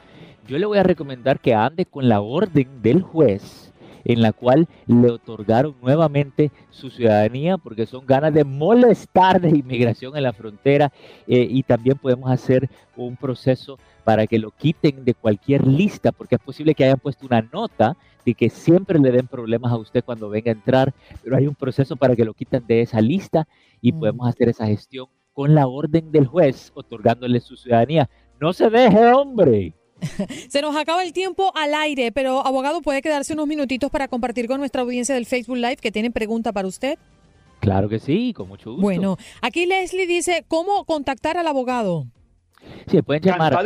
Yo le voy a recomendar que ande con la orden del juez en la cual le otorgaron nuevamente su ciudadanía porque son ganas de molestar de inmigración en la frontera eh, y también podemos hacer un proceso para que lo quiten de cualquier lista porque es posible que hayan puesto una nota de que siempre le den problemas a usted cuando venga a entrar, pero hay un proceso para que lo quiten de esa lista y mm. podemos hacer esa gestión con la orden del juez otorgándole su ciudadanía. No se deje, hombre. Se nos acaba el tiempo al aire, pero abogado, ¿puede quedarse unos minutitos para compartir con nuestra audiencia del Facebook Live que tienen pregunta para usted? Claro que sí, con mucho gusto. Bueno, aquí Leslie dice, ¿cómo contactar al abogado? Sí, pueden llamar.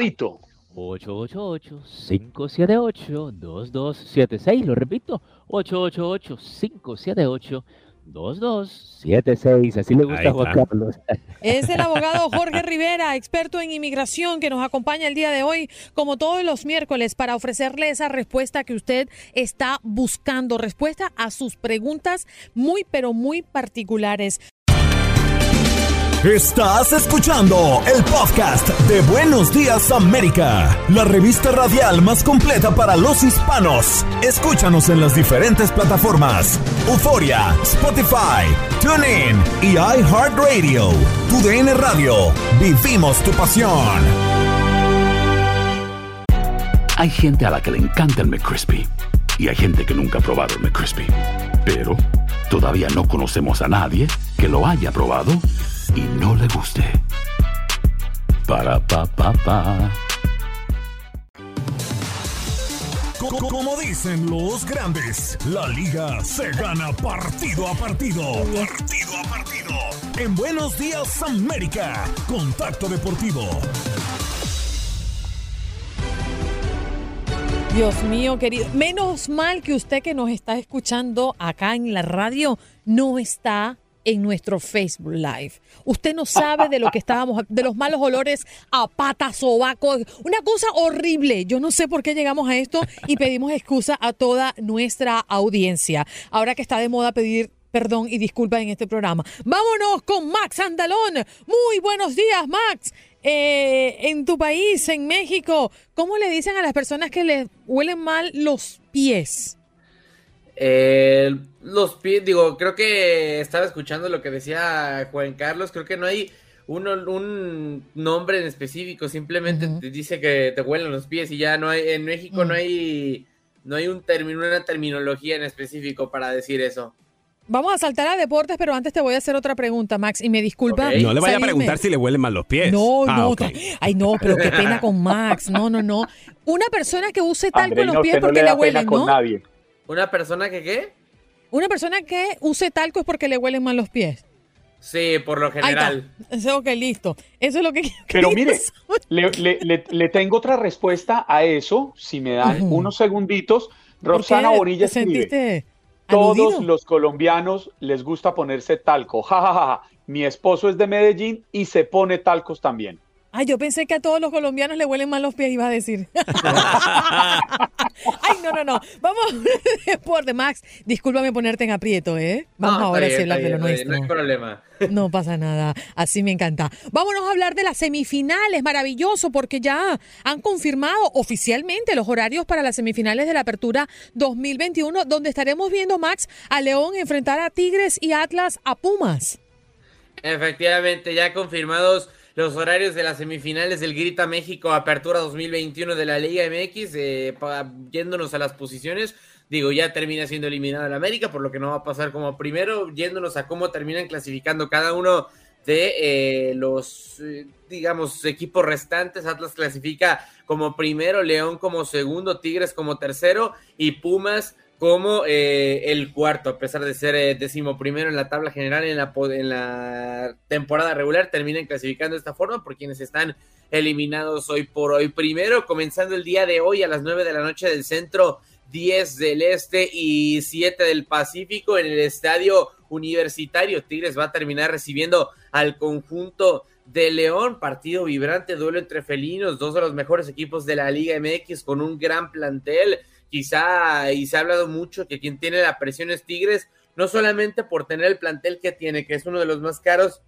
888-578-2276. Lo repito, 888-578-2276. 2276, así le gusta a Juan Carlos. Es el abogado Jorge Rivera, experto en inmigración, que nos acompaña el día de hoy, como todos los miércoles, para ofrecerle esa respuesta que usted está buscando, respuesta a sus preguntas muy, pero muy particulares. Estás escuchando el podcast de Buenos Días América, la revista radial más completa para los hispanos. Escúchanos en las diferentes plataformas: Euforia, Spotify, TuneIn y iHeartRadio. Tu DN Radio. Vivimos tu pasión. Hay gente a la que le encanta el McCrispy y hay gente que nunca ha probado el McCrispy. Pero todavía no conocemos a nadie que lo haya probado y no le guste. Para pa pa pa. Como dicen los grandes, la liga se gana partido a partido. Partido a partido. En Buenos Días América, Contacto Deportivo. Dios mío, querido. Menos mal que usted que nos está escuchando acá en la radio no está en nuestro Facebook Live. Usted no sabe de lo que estábamos, de los malos olores a patas, sobaco, una cosa horrible. Yo no sé por qué llegamos a esto y pedimos excusa a toda nuestra audiencia. Ahora que está de moda pedir perdón y disculpa en este programa. Vámonos con Max Andalón. Muy buenos días, Max. Eh, en tu país, en México, ¿cómo le dicen a las personas que les huelen mal los pies? Eh, los pies, digo, creo que estaba escuchando lo que decía Juan Carlos, creo que no hay un, un nombre en específico, simplemente te dice que te huelen los pies y ya no hay, en México no Mm. hay, no hay un término, una terminología en específico para decir eso. Vamos a saltar a deportes, pero antes te voy a hacer otra pregunta, Max, y me disculpa. No le vaya a preguntar si le huelen mal los pies. No, Ah, no. Ay, no, pero qué pena con Max. No, no, no. Una persona que use talco en los pies no porque le le, huelen, con ¿no? nadie. ¿Una persona que qué? Una persona que use talco es porque le huelen mal los pies. Sí, por lo Ahí general. está. Ok, listo. Eso es lo que Pero mire, le, le- le- le tengo otra respuesta a eso, si me dan unos segunditos. Roxana Bonilla escribe, sentiste todos aludido? los colombianos les gusta ponerse talco. Ja, ja, ja, ja. Mi esposo es de Medellín y se pone talcos también. Ay, yo pensé que a todos los colombianos le huelen mal los pies, iba a decir. Ay, no, no, no. Vamos a deporte, Max. Discúlpame ponerte en aprieto, ¿eh? Vamos No, ahora sí a hablar de lo nuestro. No hay problema. No pasa nada, así me encanta. Vámonos a hablar de las semifinales, maravilloso, porque ya han confirmado oficialmente los horarios para las semifinales de la Apertura 2021, donde estaremos viendo, Max, a León enfrentar a Tigres y Atlas a Pumas. Efectivamente, ya confirmados los horarios de las semifinales del Grita México Apertura 2021 de la Liga MX, eh, pa- yéndonos a las posiciones. Digo, ya termina siendo eliminado el América, por lo que no va a pasar como primero, yéndonos a cómo terminan clasificando cada uno de eh, los, eh, digamos, equipos restantes. Atlas clasifica como primero, León como segundo, Tigres como tercero y Pumas como eh, el cuarto, a pesar de ser eh, décimo primero en la tabla general en la, temporada regular, terminan clasificando de esta forma por quienes están eliminados hoy por hoy. Primero, comenzando el día de hoy a las 9 de la noche del centro, 10 del este y 7 del Pacífico en el estadio universitario. Tigres va a terminar recibiendo al conjunto de León, partido vibrante, duelo entre felinos, dos de los mejores equipos de la Liga MX con un gran plantel. Quizá, y se ha hablado mucho que quien tiene la presión es Tigres, no solamente por tener el plantel que tiene, que es uno de los más caros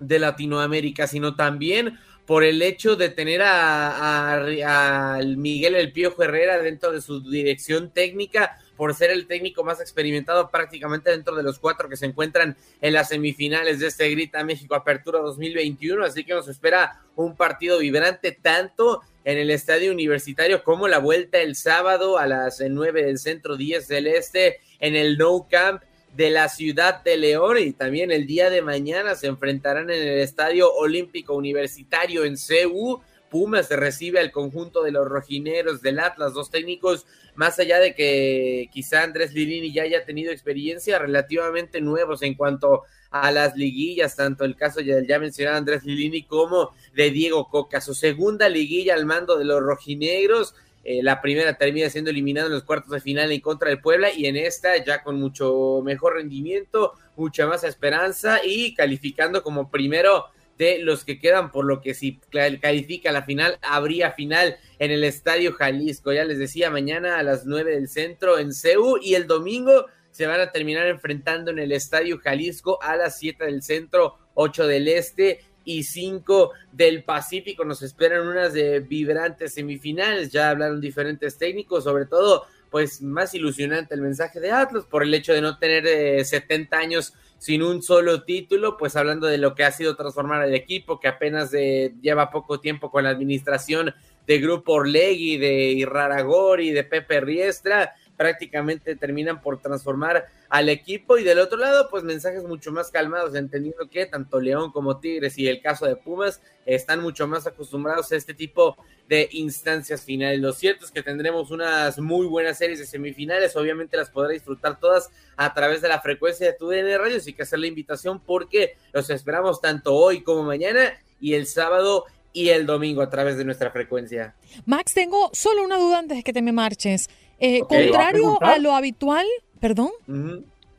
de Latinoamérica, sino también por el hecho de tener a, Miguel El Piojo Herrera dentro de su dirección técnica, por ser el técnico más experimentado prácticamente dentro de los cuatro que se encuentran en las semifinales de este Grita México Apertura 2021, así que nos espera un partido vibrante tanto en el estadio universitario como la vuelta el sábado a las 9 del centro 10 del este en el No Camp de la ciudad de León y también el día de mañana se enfrentarán en el Estadio Olímpico Universitario en CU. Pumas recibe al conjunto de los rojineros del Atlas, dos técnicos, más allá de que quizá Andrés Lilini ya haya tenido experiencia relativamente nuevos en cuanto a las liguillas, tanto el caso ya mencionado Andrés Lilini como de Diego Coca, su segunda liguilla al mando de los rojinegros, eh, la primera termina siendo eliminado en los cuartos de final en contra del Puebla y en esta ya con mucho mejor rendimiento, mucha más esperanza y calificando como primero de los que quedan, por lo que si califica la final, habría final en el Estadio Jalisco. Ya les decía, mañana a las 9 del centro en CEU y el domingo se van a terminar enfrentando en el Estadio Jalisco a las 7 del centro, 8 del este y 5 del Pacífico. Nos esperan unas de vibrantes semifinales. Ya hablaron diferentes técnicos, sobre todo, pues más ilusionante el mensaje de Atlas por el hecho de no tener eh, 70 años sin un solo título, pues hablando de lo que ha sido transformar el equipo, que apenas eh, lleva poco tiempo con la administración de Grupo Orlegui, de Irraragori, de Pepe Riestra, prácticamente terminan por transformar al equipo y del otro lado pues mensajes mucho más calmados entendiendo que tanto León como Tigres y el caso de Pumas están mucho más acostumbrados a este tipo de instancias finales. Lo cierto es que tendremos unas muy buenas series de semifinales, obviamente las podrá disfrutar todas a través de la frecuencia de tu DN Radio, así que hacer la invitación porque los esperamos tanto hoy como mañana y el sábado y el domingo a través de nuestra frecuencia. Max, tengo solo una duda antes de que te me marches. Eh, Ok. ¿Le va a contrario a lo habitual, perdón.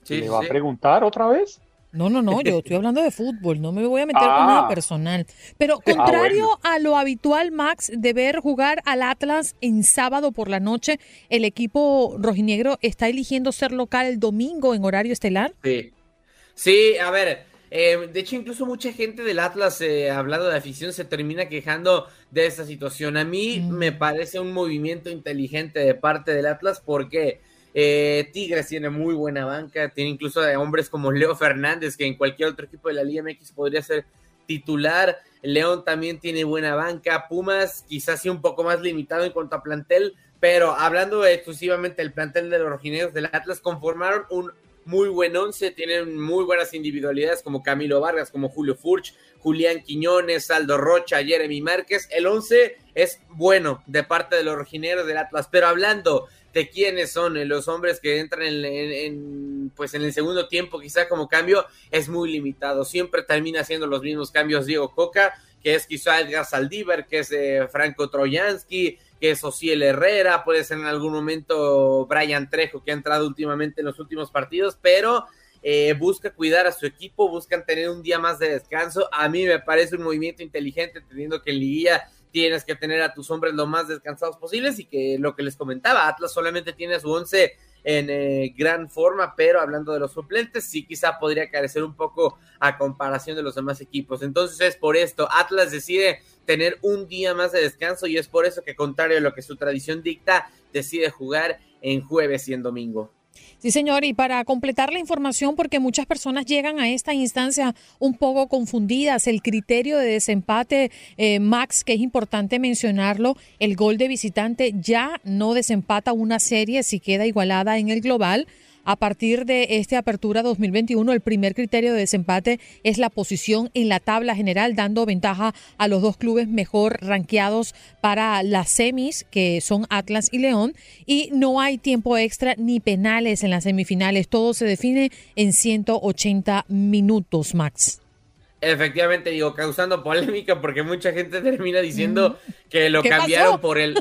¿Le va a preguntar otra vez? No, no, no, yo estoy hablando de fútbol, no me voy a meter con Ah. nada personal. Pero Ah, contrario bueno. a lo habitual, Max, de ver jugar al Atlas en sábado por la noche, el equipo rojinegro está eligiendo ser local el domingo en horario estelar. Sí. Sí, a ver, eh, de hecho incluso mucha gente del Atlas, eh, hablando de afición, se termina quejando de esta situación. A mí me parece un movimiento inteligente de parte del Atlas porque eh, Tigres tiene muy buena banca, tiene incluso hombres como Leo Fernández, que en cualquier otro equipo de la Liga MX podría ser titular. León también tiene buena banca. Pumas quizás sí un poco más limitado en cuanto a plantel, pero hablando exclusivamente del plantel de los rojineros del Atlas, conformaron un muy buen once, tienen muy buenas individualidades como Camilo Vargas, como Julio Furch, Julián Quiñones, Aldo Rocha, Jeremy Márquez. El once es bueno de parte de los rojineros del Atlas, pero hablando de quiénes son los hombres que entran en, pues en el segundo tiempo, quizá como cambio, es muy limitado. Siempre termina siendo los mismos cambios Diego Coca, que es quizá Edgar Saldívar, que es eh, Franco Troyansky, que es Ociel Herrera, puede ser en algún momento Brian Trejo, que ha entrado últimamente en los últimos partidos, pero eh, busca cuidar a su equipo, buscan tener un día más de descanso. A mí me parece un movimiento inteligente, teniendo que en Liguilla tienes que tener a tus hombres lo más descansados posibles y que lo que les comentaba, Atlas solamente tiene a su once en eh, gran forma, pero hablando de los suplentes, sí quizá podría carecer un poco a comparación de los demás equipos. Entonces es por esto, Atlas decide tener un día más de descanso y es por eso que contrario a lo que su tradición dicta, decide jugar en jueves y en domingo. Sí, señor, y para completar la información, porque muchas personas llegan a esta instancia un poco confundidas, el criterio de desempate, eh, Max, que es importante mencionarlo, el gol de visitante ya no desempata una serie si queda igualada en el global. A partir de esta apertura 2021, el primer criterio de desempate es la posición en la tabla general, dando ventaja a los dos clubes mejor ranqueados para las semis, que son Atlas y León. Y no hay tiempo extra ni penales en las semifinales. Todo se define en 180 minutos, Max. Efectivamente, digo, causando polémica porque mucha gente termina diciendo que lo cambiaron por el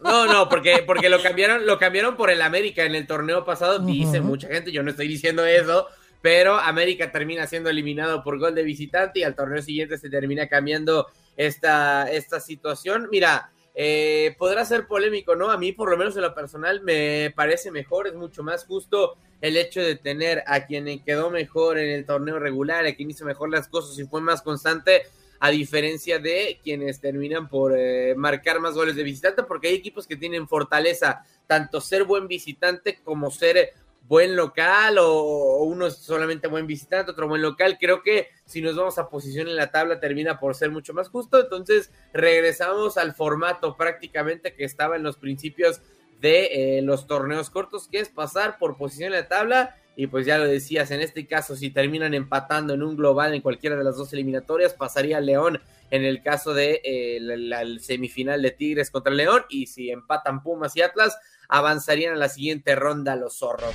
No, no, porque porque lo cambiaron lo cambiaron por el América en el torneo pasado, dice mucha gente, yo no estoy diciendo eso, pero América termina siendo eliminado por gol de visitante y al torneo siguiente se termina cambiando esta esta situación. Mira, eh, podrá ser polémico, ¿no? A mí, por lo menos en lo personal, me parece mejor, es mucho más justo el hecho de tener a quien quedó mejor en el torneo regular, a quien hizo mejor las cosas y fue más constante, a diferencia de quienes terminan por eh, marcar más goles de visitante, porque hay equipos que tienen fortaleza, tanto ser buen visitante como ser buen local o, uno es solamente buen visitante, otro buen local. Creo que si nos vamos a posición en la tabla termina por ser mucho más justo. Entonces regresamos al formato prácticamente que estaba en los principios de eh, los torneos cortos, que es pasar por posición en la tabla. Y pues ya lo decías, en este caso, si terminan empatando en un global en cualquiera de las dos eliminatorias, pasaría León en el caso de eh, la, semifinal de Tigres contra León. Y si empatan Pumas y Atlas, avanzarían a la siguiente ronda los zorros.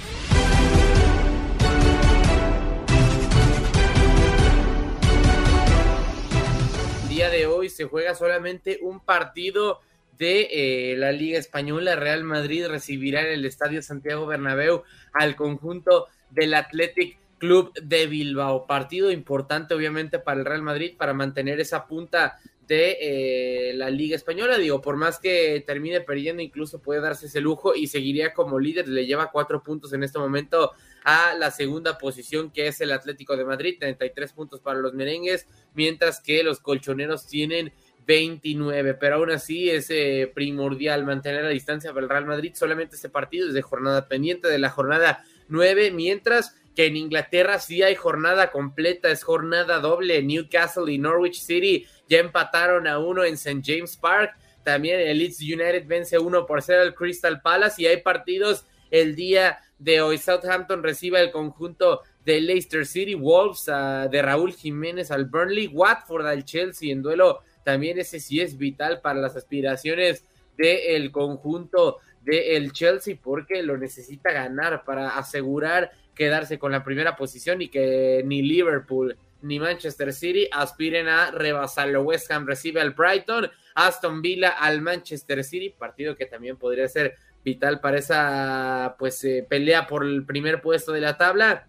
Día de hoy se juega solamente un partido de eh, la Liga Española. Real Madrid recibirá en el Estadio Santiago Bernabéu al conjunto del Athletic Club de Bilbao. Partido importante, obviamente, para el Real Madrid para mantener esa punta eh, la Liga Española. Digo, por más que termine perdiendo, incluso puede darse ese lujo y seguiría como líder. Le lleva cuatro puntos en este momento a la segunda posición, que es el Atlético de Madrid, 33 puntos para los merengues, mientras que los colchoneros tienen 29, pero aún así es eh, primordial mantener la distancia para el Real Madrid. Solamente este partido es de jornada pendiente de la jornada 9, mientras que en Inglaterra sí hay jornada completa, es jornada doble. Newcastle y Norwich City ya empataron a uno en St. James Park. También el Leeds United vence uno por ser al Crystal Palace y hay partidos el día de hoy. Southampton recibe el conjunto de Leicester City, Wolves ah, de Raúl Jiménez al Burnley, Watford al Chelsea en duelo. También ese sí es vital para las aspiraciones del conjunto del Chelsea porque lo necesita ganar para asegurar quedarse con la primera posición y que ni Liverpool ni Manchester City aspiren a rebasarlo. West Ham recibe al Brighton, Aston Villa al Manchester City, partido que también podría ser vital para esa pues eh, pelea por el primer puesto de la tabla.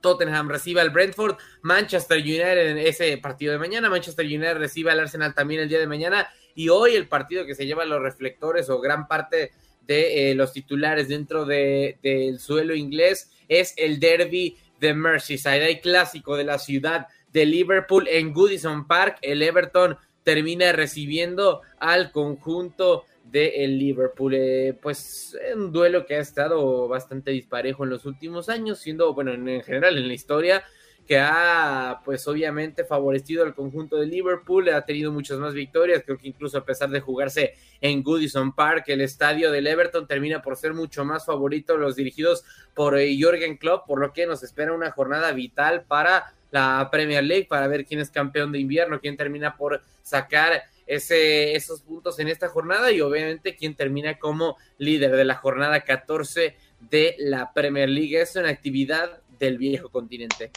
Tottenham recibe al Brentford, Manchester United en ese partido de mañana, Manchester United recibe al Arsenal también el día de mañana y hoy el partido que se lleva los reflectores o gran parte de eh, los titulares dentro del suelo inglés es el derby de Merseyside, el clásico de la ciudad de Liverpool en Goodison Park. El Everton termina recibiendo al conjunto de el Liverpool. Eh, pues un duelo que ha estado bastante disparejo en los últimos años, siendo, bueno, en, general en la historia. Que ha pues obviamente favorecido al conjunto de Liverpool, ha tenido muchas más victorias, creo que incluso a pesar de jugarse en Goodison Park, el estadio del Everton termina por ser mucho más favorito los dirigidos por eh, Jürgen Klopp, por lo que nos espera una jornada vital para la Premier League, para ver quién es campeón de invierno, quién termina por sacar ese, esos puntos en esta jornada y obviamente quién termina como líder de la jornada 14 de la Premier League. Es una actividad del viejo continente.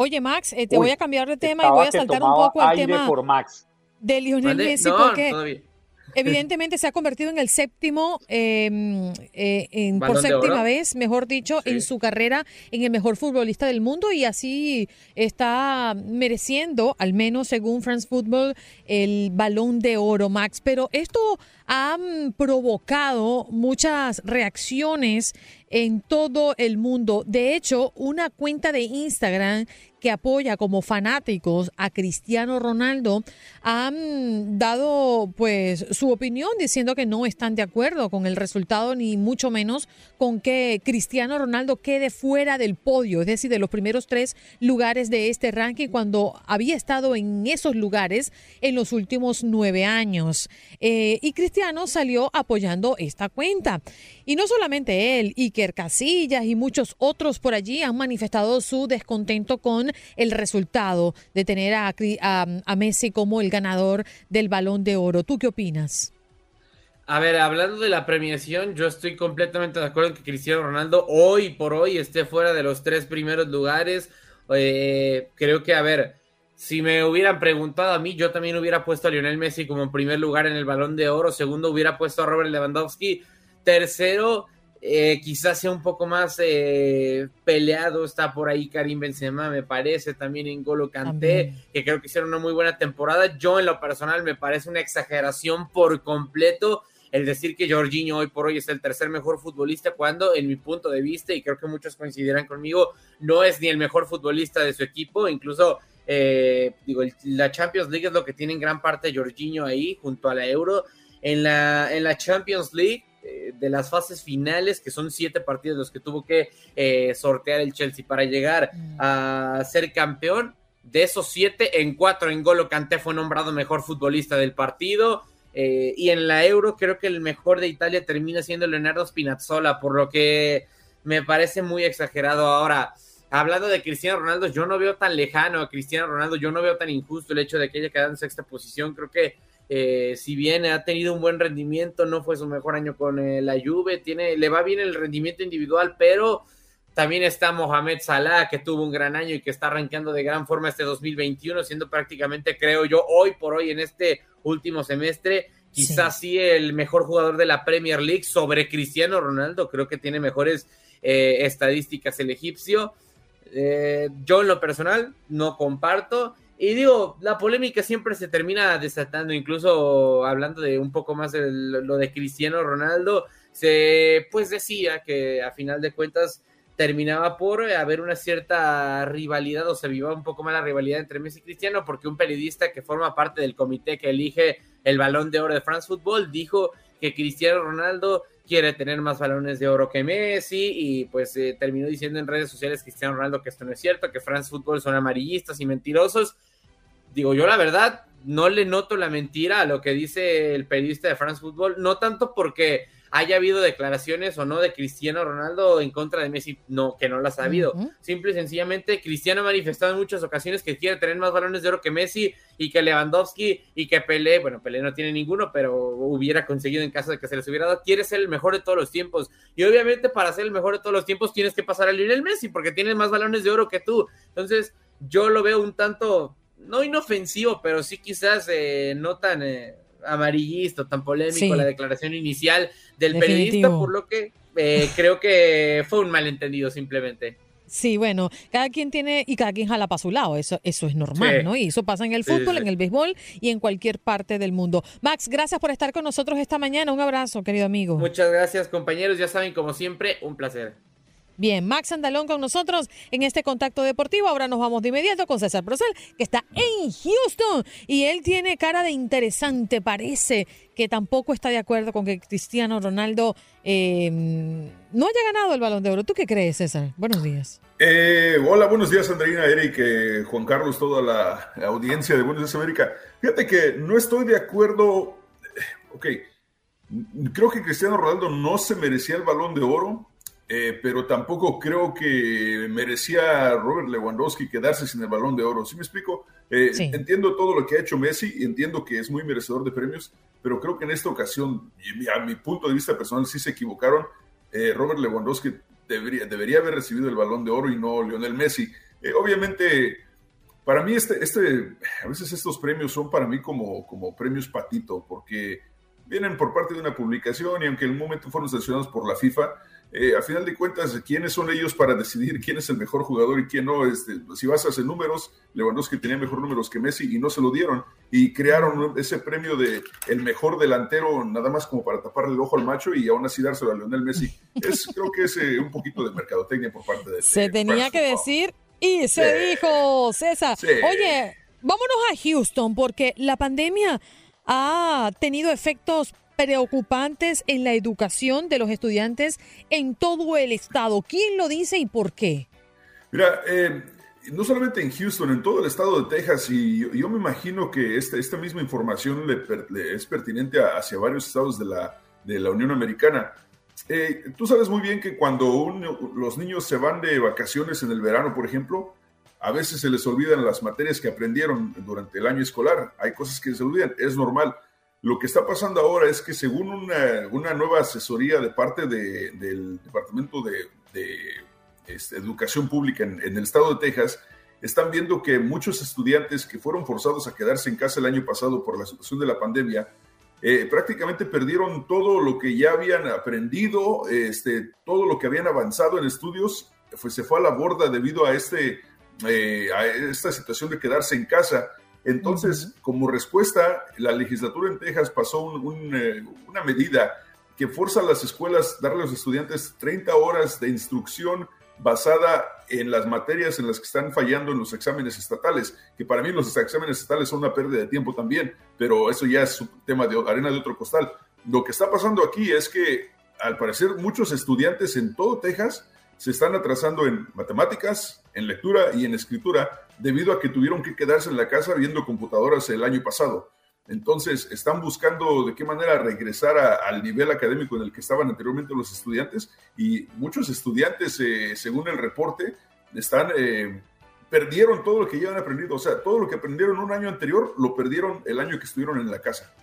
Oye, Max, eh, te voy a cambiar de tema y voy a saltar un poco el tema por Max. de Lionel Messi porque evidentemente se ha convertido en el séptimo, em, eh, en, por séptima vez, mejor dicho, en su carrera en el mejor futbolista del mundo y así está mereciendo, al menos según France Football, el balón de oro, Max. Pero esto ha provocado muchas reacciones en todo el mundo. De hecho, una cuenta de Instagram que apoya como fanáticos a Cristiano Ronaldo han dado pues su opinión diciendo que no están de acuerdo con el resultado ni mucho menos con que Cristiano Ronaldo quede fuera del podio, es decir, de los primeros tres lugares de este ranking cuando había estado en esos lugares en los últimos nueve años. Eh, y Cristiano salió apoyando esta cuenta. Y no solamente él, Iker Casillas y muchos otros por allí han manifestado su descontento con el resultado de tener a, Messi como el ganador del balón de oro. ¿Tú qué opinas? A ver, hablando de la premiación, yo estoy completamente de acuerdo en que Cristiano Ronaldo hoy por hoy esté fuera de los tres primeros lugares. Eh, creo que, a ver, si me hubieran preguntado a mí, yo también hubiera puesto a Lionel Messi como primer lugar en el balón de oro. Segundo, hubiera puesto a Robert Lewandowski. Tercero, eh, quizás sea un poco más eh, peleado, está por ahí Karim Benzema, me parece, también en Golo Kanté, que creo que hicieron una muy buena temporada. Yo en lo personal me parece una exageración por completo el decir que Jorginho hoy por hoy es el tercer mejor futbolista cuando en mi punto de vista, y creo que muchos coincidirán conmigo, no es ni el mejor futbolista de su equipo, incluso eh, digo, la Champions League es lo que tiene en gran parte Jorginho ahí junto a la Euro. En la, en la Champions League de las fases finales, que son siete partidos los que tuvo que eh, sortear el Chelsea para llegar mm. a ser campeón. De esos siete, en cuatro en Golo Kanté fue nombrado mejor futbolista del partido. Eh, y en la Euro creo que el mejor de Italia termina siendo Leonardo Spinazzola, por lo que me parece muy exagerado. Ahora, hablando de Cristiano Ronaldo, yo no veo tan lejano a Cristiano Ronaldo, yo no veo tan injusto el hecho de que haya quedado en sexta posición. Creo que eh, si bien ha tenido un buen rendimiento, no fue su mejor año con eh, la Juve, tiene, le va bien el rendimiento individual, pero también está Mohamed Salah, que tuvo un gran año y que está arrancando de gran forma este 2021, siendo prácticamente, creo yo, hoy por hoy en este último semestre, quizás sí, el mejor jugador de la Premier League sobre Cristiano Ronaldo, creo que tiene mejores eh, estadísticas el egipcio. yo en lo personal no comparto y digo, la polémica siempre se termina desatando, incluso hablando de un poco más de lo de Cristiano Ronaldo, se pues decía que a final de cuentas terminaba por haber una cierta rivalidad o se vivía un poco más la rivalidad entre Messi y Cristiano porque un periodista que forma parte del comité que elige el balón de oro de France Football dijo que Cristiano Ronaldo quiere tener más balones de oro que Messi y pues eh, terminó diciendo en redes sociales Cristiano Ronaldo que esto no es cierto, que France Football son amarillistas y mentirosos digo yo la verdad, no le noto la mentira a lo que dice el periodista de France Football, no tanto porque haya habido declaraciones o no de Cristiano Ronaldo en contra de Messi, no, que no las ha habido. Simple y sencillamente, Cristiano ha manifestado en muchas ocasiones que quiere tener más balones de oro que Messi y que Lewandowski y que Pelé, bueno, Pelé no tiene ninguno, pero hubiera conseguido en caso de que se les hubiera dado, quiere ser el mejor de todos los tiempos. Y obviamente para ser el mejor de todos los tiempos tines que pasar a Lionel Messi porque tiene más balones de oro que tú. Entonces, yo lo veo un tanto no inofensivo, pero sí quizás eh, no tan eh, amarillista, tan polémico la declaración inicial del periodista, por lo que eh, creo que fue un malentendido simplemente. Sí, bueno, cada quien tiene y cada quien jala para su lado, eso, eso es normal, ¿no? Y eso pasa en el fútbol, en el béisbol y en cualquier parte del mundo. Max, gracias por estar con nosotros esta mañana. Un abrazo, querido amigo. Muchas gracias, compañeros. Ya saben, como siempre, un placer. Bien, Max Andalón con nosotros en este contacto deportivo. Ahora nos vamos de inmediato con César Procel, que está en Houston y él tiene cara de interesante. Parece que tampoco está de acuerdo con que Cristiano Ronaldo eh, no haya ganado el balón de oro. ¿Tú qué crees, César? Buenos días. Eh, hola, buenos días, Andreina, Eric, eh, Juan Carlos, toda la audiencia de Buenos Días América. Fíjate que no estoy de acuerdo. Ok, creo que Cristiano Ronaldo no se merecía el balón de oro. Eh, pero tampoco creo que merecía Robert Lewandowski quedarse sin el balón de oro. ¿Sí me explico? Eh, entiendo todo lo que ha hecho Messi, entiendo que es muy merecedor de premios, pero creo que en esta ocasión, y a mi punto de vista personal, sí se equivocaron. Eh, Robert Lewandowski debería, debería haber recibido el balón de oro y no Lionel Messi. obviamente, para mí, este, este, a veces estos premios son para mí como, como premios patito, porque vienen por parte de una publicación y aunque en un momento fueron sancionados por la FIFA, eh, a final de cuentas, ¿quiénes son ellos para decidir quién es el mejor jugador y quién no? Este, si vas a hacer números, Lewandowski tenía mejor números que Messi y no se lo dieron. Y crearon ese premio de el mejor delantero, nada más como para taparle el ojo al macho y aún así dárselo a Lionel Messi. Es, creo que es eh, un poquito de mercadotecnia por parte de Se tenía que decir y se dijo, César. Oye, vámonos a Houston porque la pandemia ha tenido efectos preocupantes en la educación de los estudiantes en todo el estado. ¿Quién lo dice y por qué? Mira, eh, no solamente en Houston, en todo el estado de Texas, y yo, me imagino que esta, esta misma información es pertinente hacia varios estados de la, de la Unión Americana. Eh, tú sabes muy bien que cuando los niños se van de vacaciones en el verano, por ejemplo, a veces se les olvidan las materias que aprendieron durante el año escolar. Hay cosas que se olvidan, es normal. Lo que está pasando ahora es que según una, nueva asesoría de parte del Departamento de, este, Educación Pública en, el estado de Texas, están viendo que muchos estudiantes que fueron forzados a quedarse en casa el año pasado por la situación de la pandemia, eh, prácticamente perdieron todo lo que ya habían aprendido, este, todo lo que habían avanzado en estudios, pues se fue a la borda debido a, este, eh, a esta situación de quedarse en casa. Entonces, como respuesta, la legislatura en Texas pasó eh, una medida que forza a las escuelas a darle a los estudiantes 30 horas de instrucción basada en las materias en las que están fallando en los exámenes estatales, que para mí los exámenes estatales son una pérdida de tiempo también, pero eso ya es un tema de arena de otro costal. Lo que está pasando aquí es que, al parecer, muchos estudiantes en todo Texas se están atrasando en matemáticas, en lectura y en escritura debido a que tuvieron que quedarse en la casa viendo computadoras el año pasado. Entonces, están buscando de qué manera regresar al nivel académico en el que estaban anteriormente los estudiantes y muchos estudiantes, eh, según el reporte, están... Eh, perdieron todo lo que ya han aprendido, o sea, todo lo que aprendieron un año anterior lo perdieron el año que estuvieron en la casa.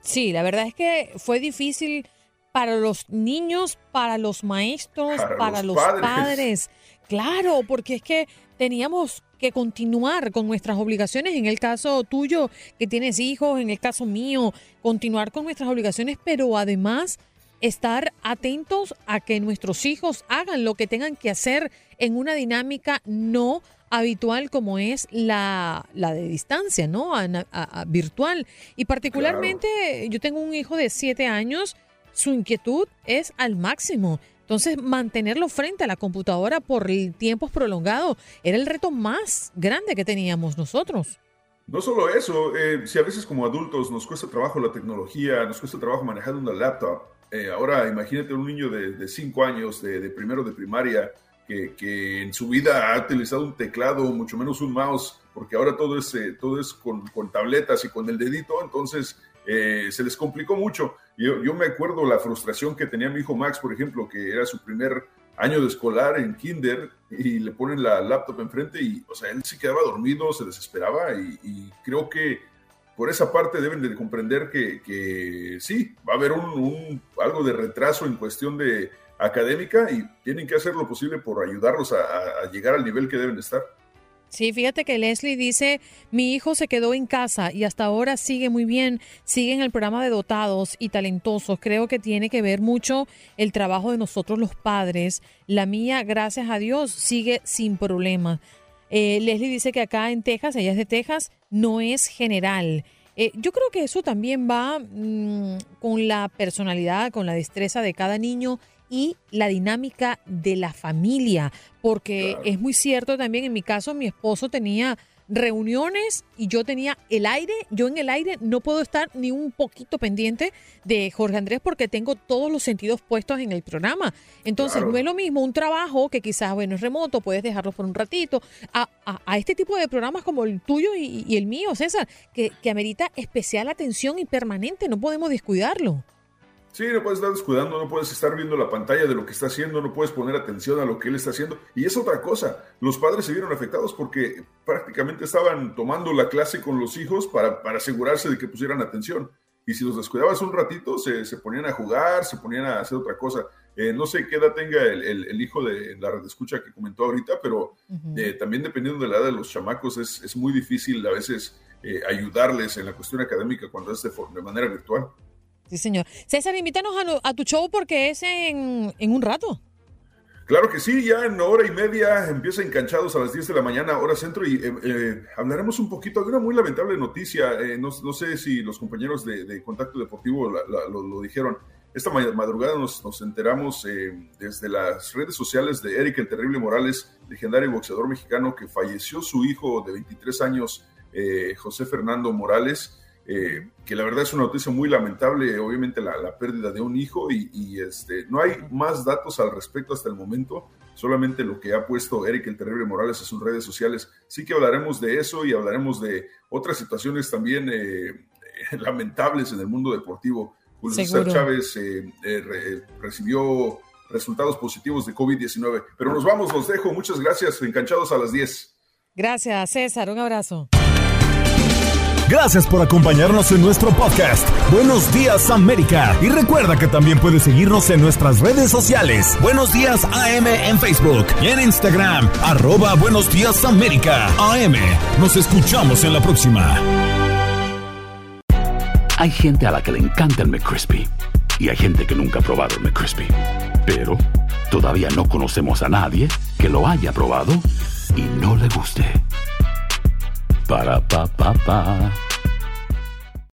Sí, la verdad es que fue difícil para los niños, para los maestros, para, los, padres. Claro, porque es que teníamos que continuar con nuestras obligaciones, en el caso tuyo que tienes hijos, en el caso mío, continuar con nuestras obligaciones, pero además estar atentos a que nuestros hijos hagan lo que tengan que hacer en una dinámica no habitual como es la, la de distancia, ¿no? virtual. Y particularmente yo tengo un hijo de siete años su inquietud es al máximo. Entonces, mantenerlo frente a la computadora por tiempos prolongados era el reto más grande que teníamos nosotros. No solo eso, eh, si a veces como adultos nos cuesta trabajo la tecnología, nos cuesta trabajo manejar una laptop, eh, ahora imagínate un niño de 5 años, de, primero de primaria, que, en su vida ha utilizado un teclado, mucho menos un mouse, porque ahora todo es, eh, todo es con, con, tabletas y con el dedito, entonces eh, se les complicó mucho. Yo, yo me acuerdo la frustración que tenía mi hijo Max, por ejemplo, que era su primer año de escolar en kinder y le ponen la laptop enfrente y, o sea, él se quedaba dormido, se desesperaba y, creo que por esa parte deben de comprender que, que sí, va a haber un, algo de retraso en cuestión de académica y tienen que hacer lo posible por ayudarlos a, llegar al nivel que deben de estar. Sí, fíjate que Leslie dice, mi hijo se quedó en casa y hasta ahora sigue muy bien, sigue en el programa de dotados y talentosos. Creo que tiene que ver mucho el trabajo de nosotros los padres. La mía, gracias a Dios, sigue sin problema. Eh, Leslie dice que acá en Texas, ella es de Texas, no es general. Eh, yo creo que eso también va mm, con la personalidad, con la destreza de cada niño y la dinámica de la familia, porque es muy cierto también, en mi caso, mi esposo tenía reuniones y yo tenía el aire, yo en el aire no puedo estar ni un poquito pendiente de Jorge Andrés porque tengo todos los sentidos puestos en el programa. Entonces no es lo mismo un trabajo que quizás, bueno, es remoto, puedes dejarlo por un ratito, a, este tipo de programas como el tuyo y, y el mío, César, que, que amerita especial atención y permanente, no podemos descuidarlo. Sí, no puedes estar descuidando, no puedes estar viendo la pantalla de lo que está haciendo, no puedes poner atención a lo que él está haciendo. Y es otra cosa, los padres se vieron afectados porque prácticamente estaban tomando la clase con los hijos para, para asegurarse de que pusieran atención. Y si los descuidabas un ratito, se, se ponían a jugar, se ponían a hacer otra cosa. Eh, no sé qué edad tenga el, el, hijo de la red escucha que comentó ahorita, pero eh, también dependiendo de la edad de los chamacos, es, es muy difícil a veces eh, ayudarles en la cuestión académica cuando es de, de manera virtual. Sí, señor. César, invítanos a, tu show porque es en, un rato. Claro que sí, ya en hora y media empieza Encanchados a las 10 de la mañana, hora centro, y eh, eh, hablaremos un poquito de una muy lamentable noticia. Eh, no, sé si los compañeros de, Contacto Deportivo lo, dijeron. Esta madrugada nos, nos enteramos desde las redes sociales de Eric el Terrible Morales, legendario boxeador mexicano que falleció su hijo de 23 años, José Fernando Morales. Eh, que la verdad es una noticia muy lamentable, obviamente la, pérdida de un hijo y, este, no hay más datos al respecto hasta el momento, solamente lo que ha puesto Eric el Terrible Morales en sus redes sociales. Sí que hablaremos de eso y hablaremos de otras situaciones también eh, lamentables en el mundo deportivo. Julio César Chávez eh, recibió resultados positivos de COVID-19, pero nos vamos, los dejo, muchas gracias, enganchados a las 10. Gracias, César, un abrazo. Gracias por acompañarnos en nuestro podcast. Buenos días América. Y recuerda que también puedes seguirnos en nuestras redes sociales. Buenos días AM en Facebook y en Instagram. Arroba Buenos días América. AM. Nos escuchamos en la próxima. Hay gente a la que le encanta el McCrispy. Y hay gente que nunca ha probado el McCrispy. Pero todavía no conocemos a nadie que lo haya probado y no le guste. Ba-da-ba-ba-ba